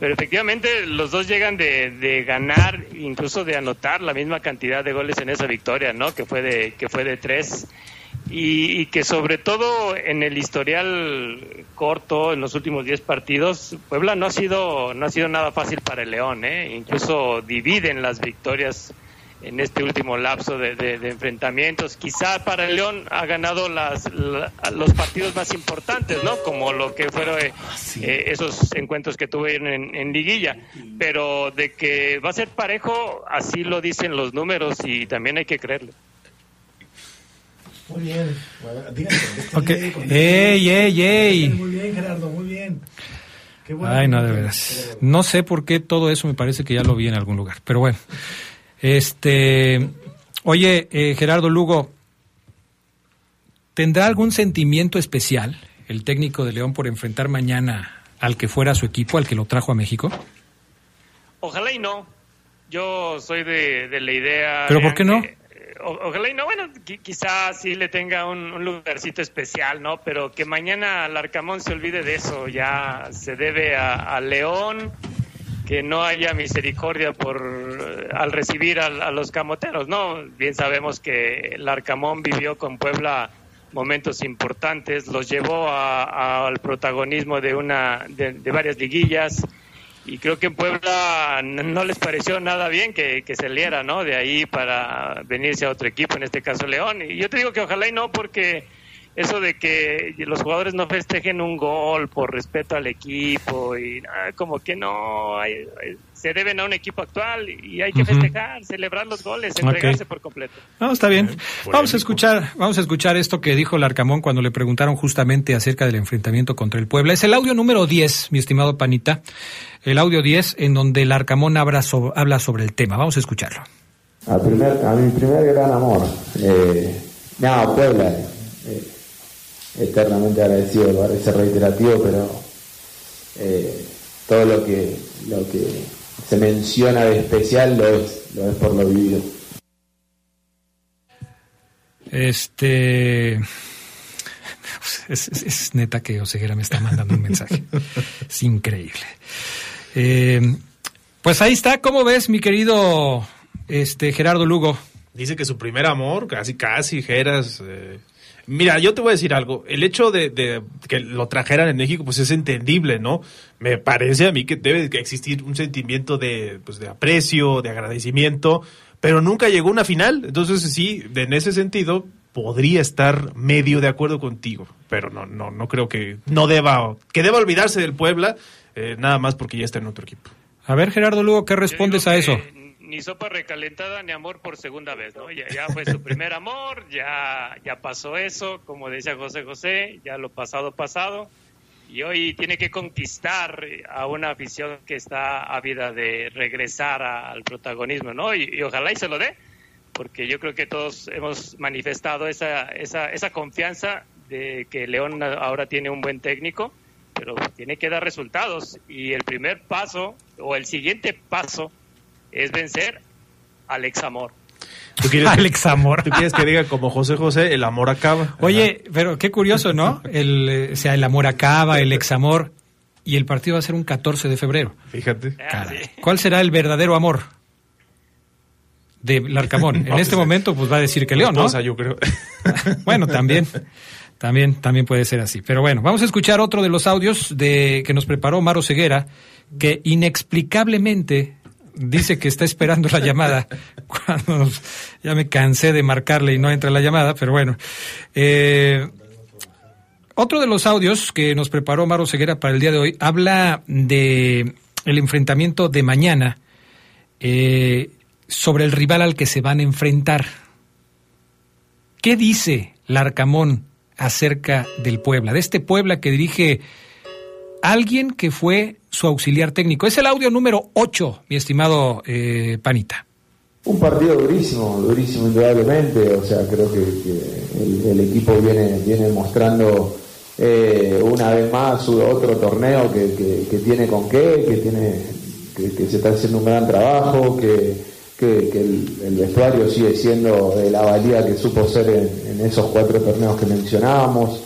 Pero efectivamente los dos llegan de, de ganar, incluso de anotar la misma cantidad de goles en esa victoria, ¿no? Que fue de, que fue de tres. Y, y que sobre todo en el historial corto, en los últimos 10 partidos, Puebla no ha sido no ha sido nada fácil para el León, ¿eh? incluso dividen las victorias en este último lapso de, de- de enfrentamientos. Quizá para el León ha ganado las, la- los partidos más importantes, ¿no? Como lo que fueron eh, eh, esos encuentros que tuvieron en, en liguilla. Pero de que va a ser parejo, así lo dicen los números y también hay que creerle. Muy bien. Bueno, dígame, está Ok. bien, con- Ey, ey, ey. Muy bien, Gerardo, muy bien. Qué bueno Ay, no, de veras. No sé por qué todo eso me parece que ya lo vi en algún lugar. Pero bueno. Este. Oye, eh, Gerardo Lugo, ¿tendrá algún sentimiento especial el técnico de León por enfrentar mañana al que fuera su equipo, al que lo trajo a México? Ojalá y no. Yo soy de, de la idea. ¿Pero por qué no? que, ojalá y no. Bueno, qui- quizás sí le tenga un, lugarcito especial, ¿no? Pero que mañana el Arcamón se olvide de eso. Ya se debe a, León. Que no haya misericordia por eh, al recibir a, los camoteros, ¿no? Bien sabemos que el Arcamón vivió con Puebla momentos importantes, los llevó al protagonismo de una de varias liguillas y creo que en Puebla no les pareció nada bien que, que se liera, ¿no? De ahí para venirse a otro equipo, en este caso León. Y yo te digo que ojalá y no, porque eso de que los jugadores no festejen un gol por respeto al equipo y ah, como que no, hay- hay- se deben a un equipo actual y hay que festejar, celebrar los goles, entregarse por completo. No, está bien. Vamos a escuchar, vamos a escuchar esto que dijo el Arcamón cuando le preguntaron justamente acerca del enfrentamiento contra el Puebla. Es el audio número 10, mi estimado Panita. El audio 10 en donde el Arcamón habla sobre, habla sobre el tema. Vamos a escucharlo. A, primer, a mi primer gran amor. Eh, no, Puebla. eh, eternamente agradecido, parece reiterativo, pero eh, todo lo que, lo que se menciona de especial lo es, lo es por lo vivido. Este. [LAUGHS] Es, es- es neta que Oseguera me está mandando un mensaje. Es increíble. Eh, pues ahí está, ¿cómo ves, mi querido este Gerardo Lugo? Dice que su primer amor, casi, casi, Geras. eh. Mira, yo te voy a decir algo. El hecho de, de que lo trajeran en México, pues es entendible, ¿no? Me parece a mí que debe de existir un sentimiento de, pues, de aprecio, de agradecimiento, pero nunca llegó a una final. Entonces, sí, en ese sentido, podría estar medio de acuerdo contigo, pero no, no, no creo que no deba, que deba olvidarse del Puebla, eh, nada más porque ya está en otro equipo. A ver, Gerardo Lugo, ¿qué respondes a eso? Ni sopa recalentada ni amor por segunda vez, ¿no? Ya, fue su primer amor, ya, ya pasó eso, como decía José José, ya lo pasado pasado, y hoy tiene que conquistar a una afición que está ávida de regresar al protagonismo, ¿no? Y, y ojalá y se lo dé, porque yo creo que todos hemos manifestado esa, esa, esa confianza de que León ahora tiene un buen técnico, pero tiene que dar resultados. Y el primer paso, o el siguiente paso, es vencer al ex amor. ¿Tú quieres que- Alex Amor. ¿Tú quieres que diga como José José, el amor acaba? Oye, pero qué curioso, ¿no? El, o sea, el amor acaba, el examor, y el partido va a ser un 14 de febrero. Fíjate. Caray. ¿Cuál será el verdadero amor de Larcamón? [LAUGHS] En este pues, momento, pues va a decir que León, ¿no? esposa, yo creo. [LAUGHS] Bueno, también, también, también puede ser así. Pero bueno, vamos a escuchar otro de los audios de que nos preparó Maro Ceguera, que inexplicablemente dice que está esperando la llamada. [LAUGHS] Cuando ya me cansé de marcarle y no entra la llamada, pero bueno. Eh, otro de los audios que nos preparó Maro Ceguera para el día de hoy habla de el enfrentamiento de mañana eh, sobre el rival al que se van a enfrentar. ¿Qué dice Larcamón acerca del Puebla? De este Puebla que dirige alguien que fue su auxiliar técnico. Es el audio número 8, mi estimado eh, Panita. Un partido durísimo, durísimo indudablemente, o sea, creo que, el, equipo viene, viene mostrando eh, una vez más otro torneo que, tiene con qué, que tiene que, se está haciendo un gran trabajo, que, el, vestuario sigue siendo de la valía que supo ser en esos cuatro torneos que mencionábamos,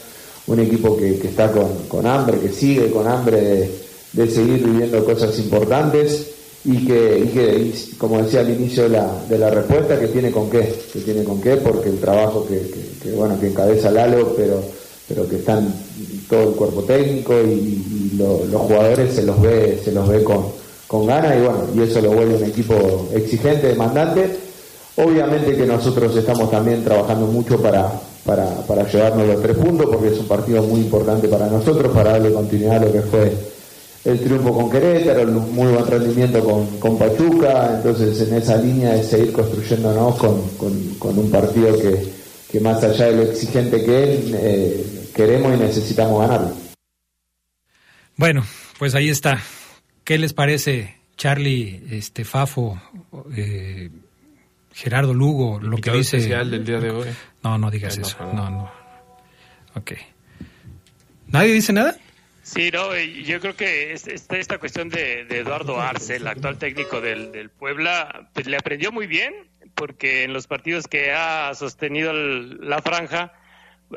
un equipo que, está con, con hambre, que sigue con hambre de, de seguir viviendo cosas importantes y que, como decía al inicio de la, de la respuesta, que tiene con qué, que tiene con qué, porque el trabajo que, que, bueno que encabeza Lalo, pero pero que están todo el cuerpo técnico y, y lo- los jugadores se los ve se los ve con, con ganas y bueno y eso lo vuelve un equipo exigente, demandante. Obviamente que nosotros estamos también trabajando mucho para, para, para llevarnos los tres puntos porque es un partido muy importante para nosotros, para darle continuidad a lo que fue el triunfo con Querétaro, el muy buen rendimiento con, con Pachuca, entonces en esa línea es seguir construyéndonos con, con, con un partido que, que más allá de lo exigente que es, eh, queremos y necesitamos ganarlo. Bueno, pues ahí está. ¿Qué les parece, Charlie, este Fafo, eh, Gerardo Lugo, lo que dice? especial del día de hoy. No, no digas no, eso. no. No. Ok. ¿Nadie dice nada? Sí, no, yo creo que es- esta, esta cuestión de, de Eduardo Arce, el actual técnico del, del Puebla, pues le aprendió muy bien, porque en los partidos que ha sostenido el- la franja,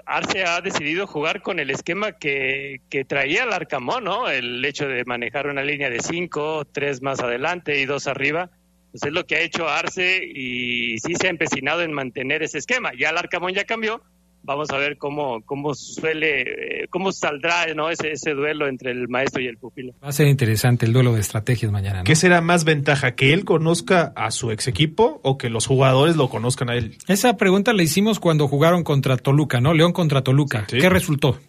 Arce ha decidido jugar con el esquema que, que traía el Arcamón, ¿no? El hecho de manejar una línea de cinco, tres más adelante y dos arriba. Pues es lo que ha hecho Arce y sí se ha empecinado en mantener ese esquema. Ya el Arcamón ya cambió, vamos a ver cómo, cómo suele, eh, cómo saldrá ¿no? ese, ese duelo entre el maestro y el pupilo. Va a ser interesante el duelo de estrategias mañana. ¿no? ¿Qué será más ventaja? ¿Que él conozca a su ex equipo o que los jugadores lo conozcan a él? Esa pregunta la hicimos cuando jugaron contra Toluca, ¿no? León contra Toluca. Sí. ¿Qué resultó?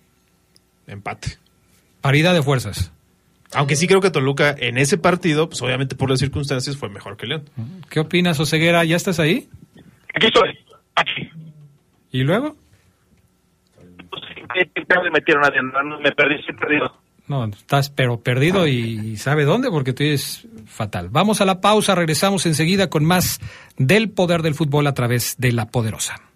Empate. Paridad de fuerzas. Aunque sí creo que Toluca en ese partido, pues obviamente por las circunstancias fue mejor que León. ¿Qué opinas, Oseguera? ¿Ya estás ahí? Aquí estoy. Aquí. ¿Y luego? No me metieron me perdí, estoy perdido. No, estás pero perdido y sabe dónde porque tú eres fatal. Vamos a la pausa, regresamos enseguida con más del poder del fútbol a través de la poderosa.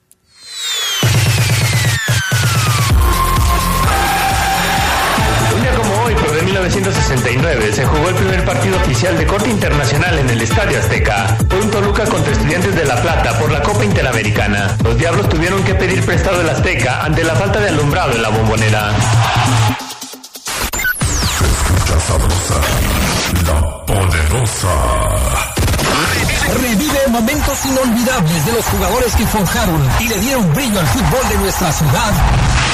1969, se jugó el primer partido oficial de corte internacional en el Estadio Azteca. Fue un Toluca contra Estudiantes de La Plata por la Copa Interamericana. Los Diablos tuvieron que pedir prestado el Azteca ante la falta de alumbrado en la bombonera. Escucha sabrosa, la poderosa. Revive momentos inolvidables de los jugadores que forjaron y le dieron brillo al fútbol de nuestra ciudad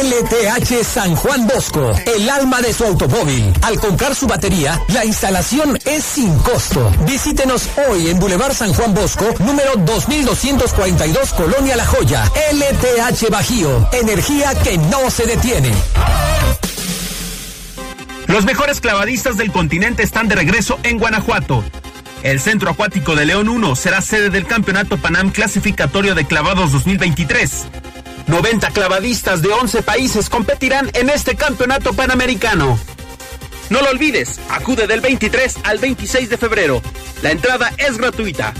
LTH San Juan Bosco, el alma de su automóvil. Al comprar su batería, la instalación es sin costo. Visítenos hoy en Boulevard San Juan Bosco, número 2242, Colonia La Joya. LTH Bajío, energía que no se detiene. Los mejores clavadistas del continente están de regreso en Guanajuato. El Centro Acuático de León 1 será sede del Campeonato Panam Clasificatorio de Clavados 2023. 90 clavadistas de 11 países competirán en este campeonato panamericano. No lo olvides, acude del 23 al 26 de febrero. La entrada es gratuita.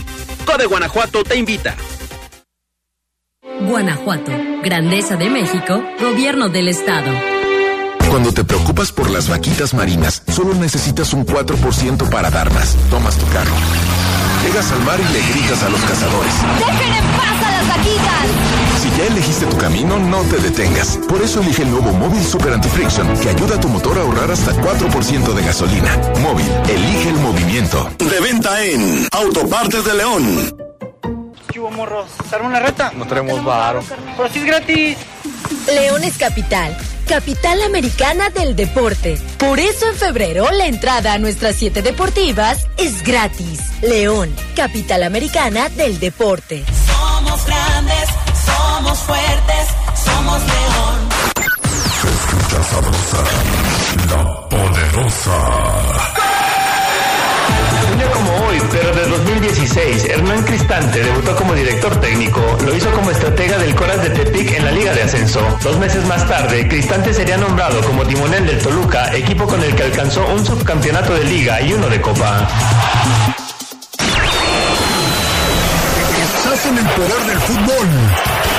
Code Guanajuato te invita. Guanajuato, Grandeza de México, Gobierno del Estado. Cuando te preocupas por las vaquitas marinas, solo necesitas un 4% para dar más. Tomas tu carro. Llegas al mar y le gritas a los cazadores. ¡Dejen en paz a las vaquitas! Ya elegiste tu camino, no te detengas. Por eso elige el nuevo Móvil Super Anti-Friction, que ayuda a tu motor a ahorrar hasta 4% de gasolina. Móvil, elige el movimiento. De venta en Autopartes de León. ¿Qué hubo, morros? ¿Se arma una reta? No tenemos varo. Pero si es gratis. León es capital, capital americana del deporte. Por eso en febrero la entrada a nuestras siete deportivas es gratis. León, capital americana del deporte. Somos grandes, somos fuertes, somos león. Se escucha sabrosa, la poderosa. Un día como hoy, pero de 2016, Hernán Cristante debutó como director técnico. Lo hizo como estratega del Coras de Tepic en la Liga de Ascenso. Dos meses más tarde, Cristante sería nombrado como timonel del Toluca, equipo con el que alcanzó un subcampeonato de Liga y uno de Copa. Estás en el poder del fútbol.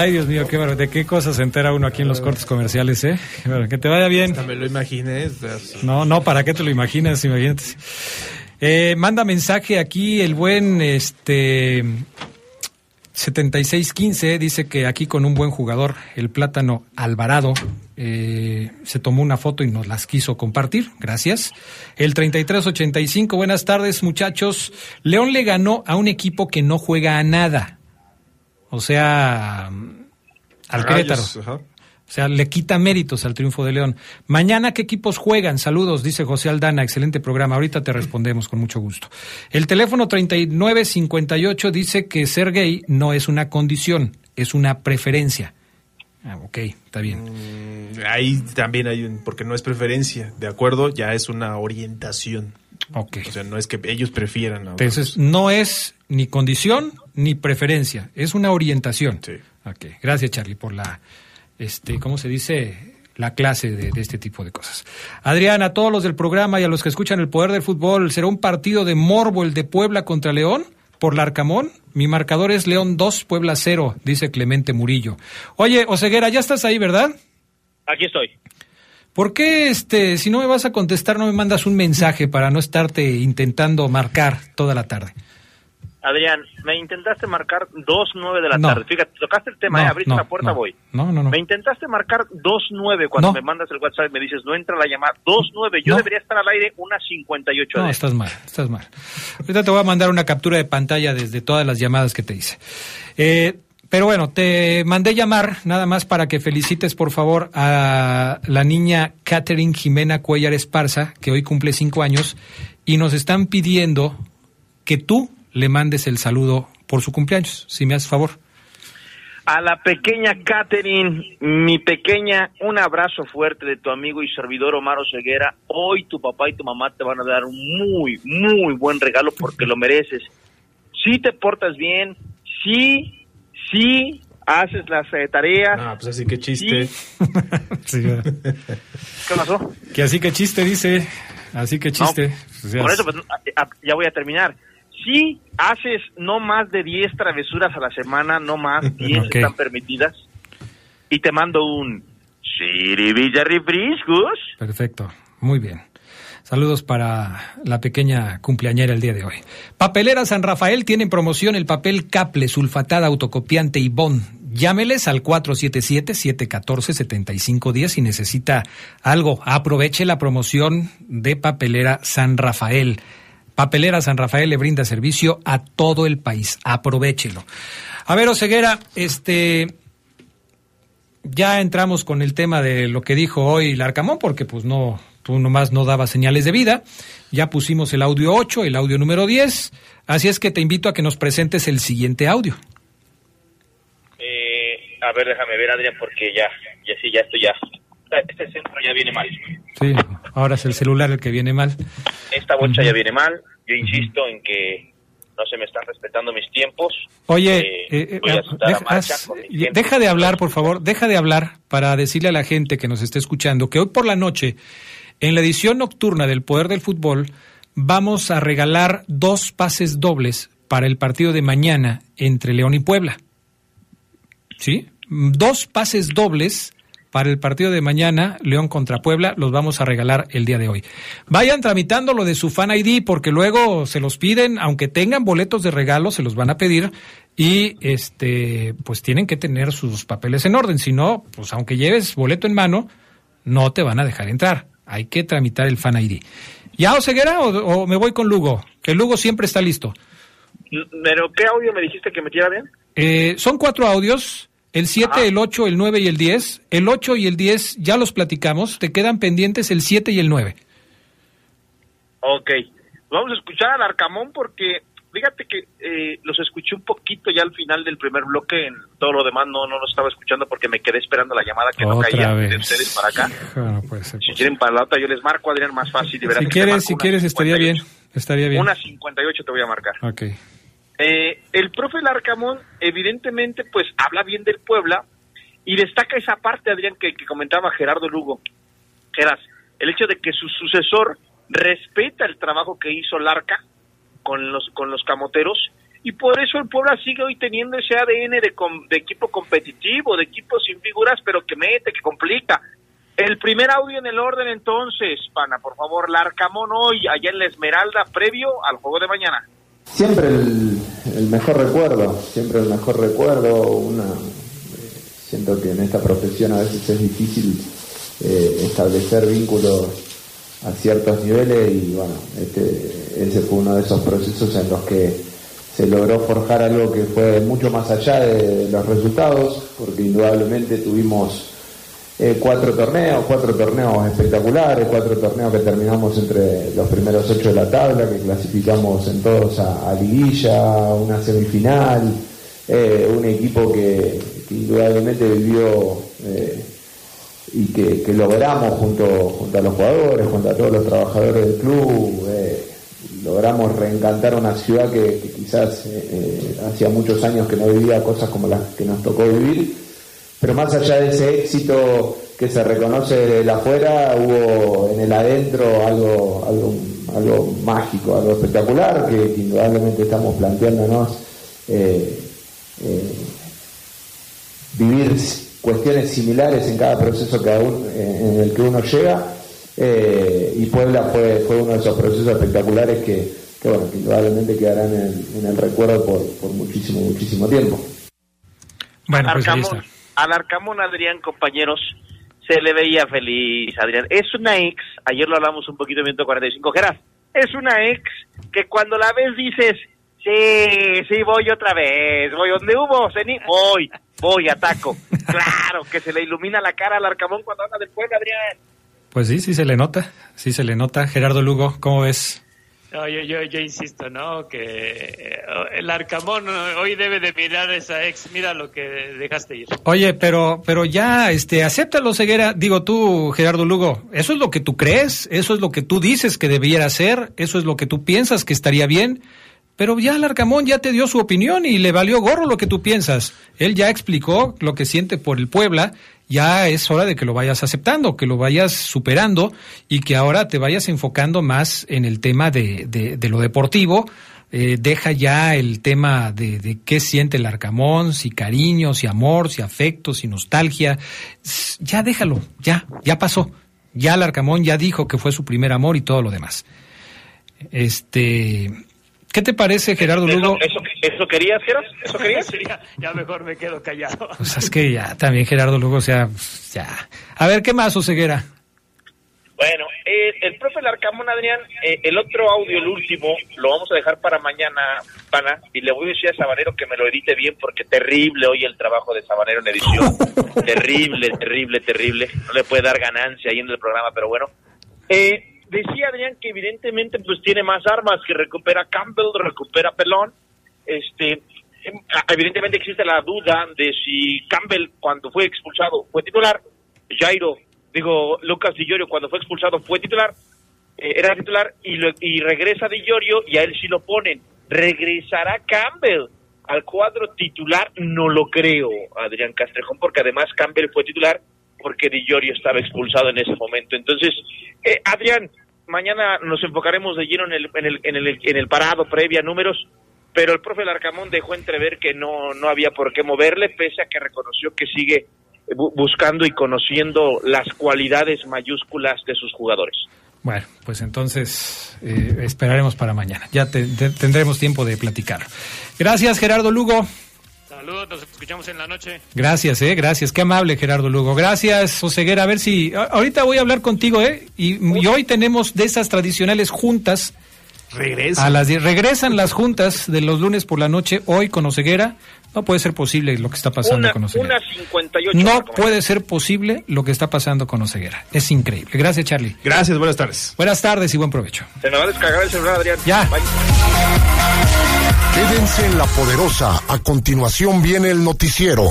Ay, Dios mío, qué ¿de qué cosas se entera uno aquí en los cortes comerciales, eh? Bueno, que te vaya bien. Hasta me lo imaginé. No, no, ¿para qué te lo imaginas? Imagínate. Eh, manda mensaje aquí el buen este 7615 dice que aquí con un buen jugador, el plátano Alvarado, eh, se tomó una foto y nos las quiso compartir. Gracias. El 3385, buenas tardes muchachos. León le ganó a un equipo que no juega a nada. O sea, al Rayos, Querétaro. ajá. O sea, le quita méritos al triunfo de León. Mañana, ¿qué equipos juegan? Saludos, dice José Aldana. Excelente programa. Ahorita te respondemos con mucho gusto. El teléfono 3958 dice que ser gay no es una condición, es una preferencia. Ah, ok, está bien. Mm, Ahí también hay un, porque no es preferencia, ¿de acuerdo? Ya es una orientación. Ok. O sea, no es que ellos prefieran a. Entonces, no es ni condición ni preferencia, es una orientación. Sí. Ok, gracias Charlie por la, este, ¿cómo se dice? La clase de, de este tipo de cosas. Adrián, a todos los del programa y a los que escuchan el poder del fútbol, ¿será un partido de morbo el de Puebla contra León? Por Larcamón, mi marcador es León 2, Puebla 0, dice Clemente Murillo. Oye, Oseguera, ya estás ahí, ¿verdad? Aquí estoy. ¿Por qué, este, si no me vas a contestar, no me mandas un mensaje para no estarte intentando marcar toda la tarde? Adrián, me intentaste marcar 2-9 de la No. tarde. Fíjate, tocaste el tema, No, ¿eh? abriste no, la puerta, no. voy. No, no, no. Me intentaste marcar 2-9 cuando me mandas el WhatsApp y me dices, no entra la llamada. 2-9, yo debería estar al aire unas 58 No, estás mal, estás mal. Ahorita te voy a mandar una captura de pantalla desde todas las llamadas que te hice. Eh, pero bueno, te mandé llamar nada más para que felicites por favor a la niña Catherine Jimena Cuellar Esparza, que hoy cumple cinco años, y nos están pidiendo que tú le mandes el saludo por su cumpleaños, si me haces favor. A la pequeña Catherine, mi pequeña, un abrazo fuerte de tu amigo y servidor Omar Ceguera. Hoy tu papá y tu mamá te van a dar un muy, muy buen regalo porque lo mereces. Si te portas bien, si, si haces las eh, tareas. Ah, pues así que chiste. [LAUGHS] Sí. ¿Qué pasó? que así que chiste, dice. Así que chiste. Pues Por es- eso, pues, a- a- ya voy a terminar. Si haces no más de 10 travesuras a la semana, no más, [LAUGHS] 10 Ok. están permitidas, y te mando un. Perfecto, muy bien. Saludos para la pequeña cumpleañera el día de hoy. Papelera San Rafael tiene en promoción el papel Caple, sulfatada, autocopiante y Bon. Llámeles al 477-714-7510 si necesita algo. Aproveche la promoción de Papelera San Rafael. Papelera San Rafael le brinda servicio a todo el país. Aprovechelo. A ver, Oseguera, este, ya entramos con el tema de lo que dijo hoy Larcamón, porque pues no, tú nomás no dabas señales de vida. Ya pusimos el audio 8, el audio número 10. Así es que te invito a que nos presentes el siguiente audio. Eh, a ver, déjame ver, Adrián, porque ya, ya sí, ya estoy ya. Este centro ya viene mal. Sí, ahora es el celular el que viene mal. Esta bocha ya viene mal. Yo insisto en que no se me están respetando mis tiempos. Oye, Eh, eh, eh, voy a asustar a deja, deja de hablar, por favor, deja de hablar para decirle a la gente que nos esté escuchando que hoy por la noche, en la edición nocturna del Poder del Fútbol, vamos a regalar dos pases dobles para el partido de mañana entre León y Puebla. ¿Sí? Dos pases dobles para el partido de mañana, León contra Puebla, los vamos a regalar el día de hoy. Vayan tramitando lo de su Fan ID porque luego se los piden, aunque tengan boletos de regalo, se los van a pedir y este pues tienen que tener sus papeles en orden, si no, pues aunque lleves boleto en mano, no te van a dejar entrar. Hay que tramitar el Fan ID. ¿Ya Oseguera o, o me voy con Lugo? Que Lugo siempre está listo. ¿Pero qué audio me dijiste que metiera bien? Eh, son cuatro audios, el 7, el 8, el 9 y el 10. El 8 y el 10 ya los platicamos, te quedan pendientes el 7 y el 9. Ok, vamos a escuchar al Arcamón porque fíjate que eh, los escuché un poquito ya al final del primer bloque, en todo lo demás no, no lo estaba escuchando porque me quedé esperando la llamada que no Otra caía vez. de ustedes para acá. Hijo, no puede ser Si quieren para la otra yo les marco, Adrián, más fácil. de Si quieres, si quieres estaría bien, estaría bien. Una 58 te voy a marcar. Ok. Eh, el profe Larcamón, evidentemente, pues habla bien del Puebla y destaca esa parte, Adrián, que, comentaba Gerardo Lugo. Geras, el hecho de que su sucesor respeta el trabajo que hizo Larca con los, con los camoteros y por eso el Puebla sigue hoy teniendo ese ADN de, de equipo competitivo, de equipo sin figuras, pero que mete, que complica. El primer audio en el orden entonces, pana, por favor, Larcamón hoy, allá en la Esmeralda, previo al juego de mañana. Siempre el, mejor recuerdo, siempre el mejor recuerdo. Eh, siento que en esta profesión a veces es difícil eh, establecer vínculos a ciertos niveles y bueno, este, ese fue uno de esos procesos en los que se logró forjar algo que fue mucho más allá de los resultados, porque indudablemente tuvimos eh, cuatro torneos, cuatro torneos espectaculares, cuatro torneos que terminamos entre los primeros ocho de la tabla, que clasificamos en todos a, liguilla, una semifinal, eh, un equipo que, indudablemente vivió eh, y que, logramos junto, junto a los jugadores, junto a todos los trabajadores del club, logramos reencantar una ciudad que, quizás hacía muchos años que no vivía cosas como las que nos tocó vivir pero más allá de ese éxito que se reconoce de la afuera, hubo en el adentro algo, algo, algo mágico, algo espectacular, que, que indudablemente estamos planteándonos eh, eh, vivir cuestiones similares en cada proceso que aún, en el que uno llega, eh, y Puebla fue, fue uno de esos procesos espectaculares que, que, bueno, que indudablemente quedarán en el, en el recuerdo por, por muchísimo, muchísimo tiempo. Bueno, pues ahí Arcamón- está. Al Arcamón, Adrián, compañeros, se le veía feliz, Adrián. Es una ex, ayer lo hablamos un poquito en 145, Geras, es una ex que cuando la ves dices, sí, sí, voy otra vez, voy donde hubo, voy, voy, ataco. [LAUGHS] claro, que se le ilumina la cara al Arcamón cuando habla del pueblo, Adrián. Pues sí, sí se le nota, sí se le nota. Gerardo Lugo, ¿cómo ves? No, yo, yo, insisto, ¿no? Que eh, el Arcamón hoy debe de mirar esa ex, mira lo que dejaste ir. Oye, pero, pero ya, este, acéptalo, Ceguera. Digo tú, Gerardo Lugo, eso es lo que tú crees, eso es lo que tú dices que debiera ser, eso es lo que tú piensas que estaría bien. Pero ya el Arcamón ya te dio su opinión y le valió gorro lo que tú piensas. Él ya explicó lo que siente por el Puebla. Ya es hora de que lo vayas aceptando, que lo vayas superando y que ahora te vayas enfocando más en el tema de, de, de lo deportivo. Eh, deja ya el tema de, de qué siente el Arcamón, si cariño, si amor, si afecto, si nostalgia. Ya déjalo, ya, ya pasó. Ya el Arcamón ya dijo que fue su primer amor y todo lo demás. Este, ¿qué te parece, Gerardo Lugo? ¿Eso, eso querías, Geras? ¿Eso [LAUGHS] querías? Sí, ya, ya mejor me quedo callado. Pues es que ya también Gerardo Lugo, o sea, ya. A ver, ¿qué más, Oseguera? Bueno, eh, el profe Larcamón, Adrián, eh, el otro audio, el último, lo vamos a dejar para mañana, pana, y le voy a decir a Sabanero que me lo edite bien, porque terrible hoy el trabajo de Sabanero en edición. [LAUGHS] terrible, terrible, terrible. No le puede dar ganancia ahí en el programa, pero bueno. Eh, decía Adrián que evidentemente pues tiene más armas, que recupera Campbell, recupera Pelón. Este, em, evidentemente existe la duda de si Campbell cuando fue expulsado fue titular, Jairo, digo Lucas Di cuando fue expulsado fue titular, eh, era titular y, lo- y regresa Di y a él sí lo ponen. ¿Regresará Campbell al cuadro titular? No lo creo, Adrián Castrejón, porque además Campbell fue titular porque Di Llorio estaba expulsado en ese momento. Entonces, eh, Adrián, mañana nos enfocaremos de lleno en el, en el, en el, en el parado previa números, pero el profe Larcamón dejó entrever que no, no había por qué moverle, pese a que reconoció que sigue bu- buscando y conociendo las cualidades mayúsculas de sus jugadores. Bueno, pues entonces eh, esperaremos para mañana. Ya te- te- tendremos tiempo de platicar. Gracias, Gerardo Lugo. Saludos, nos escuchamos en la noche. Gracias, eh, gracias. Qué amable, Gerardo Lugo. Gracias, Oseguera. A ver si. Ahorita voy a hablar contigo, ¿eh? Y, y hoy tenemos de esas tradicionales juntas. Regresa. A las die- regresan las juntas de los lunes por la noche, hoy con Oseguera. No puede ser posible lo que está pasando Una, con Oseguera. una 58. No puede ser posible lo que está pasando con Oseguera. Es increíble. Gracias, Charlie. Gracias, buenas tardes. Buenas tardes y buen provecho. Se me va a descargar el celular, Adrián. Ya. Bye. Quédense en la poderosa. A continuación viene el noticiero.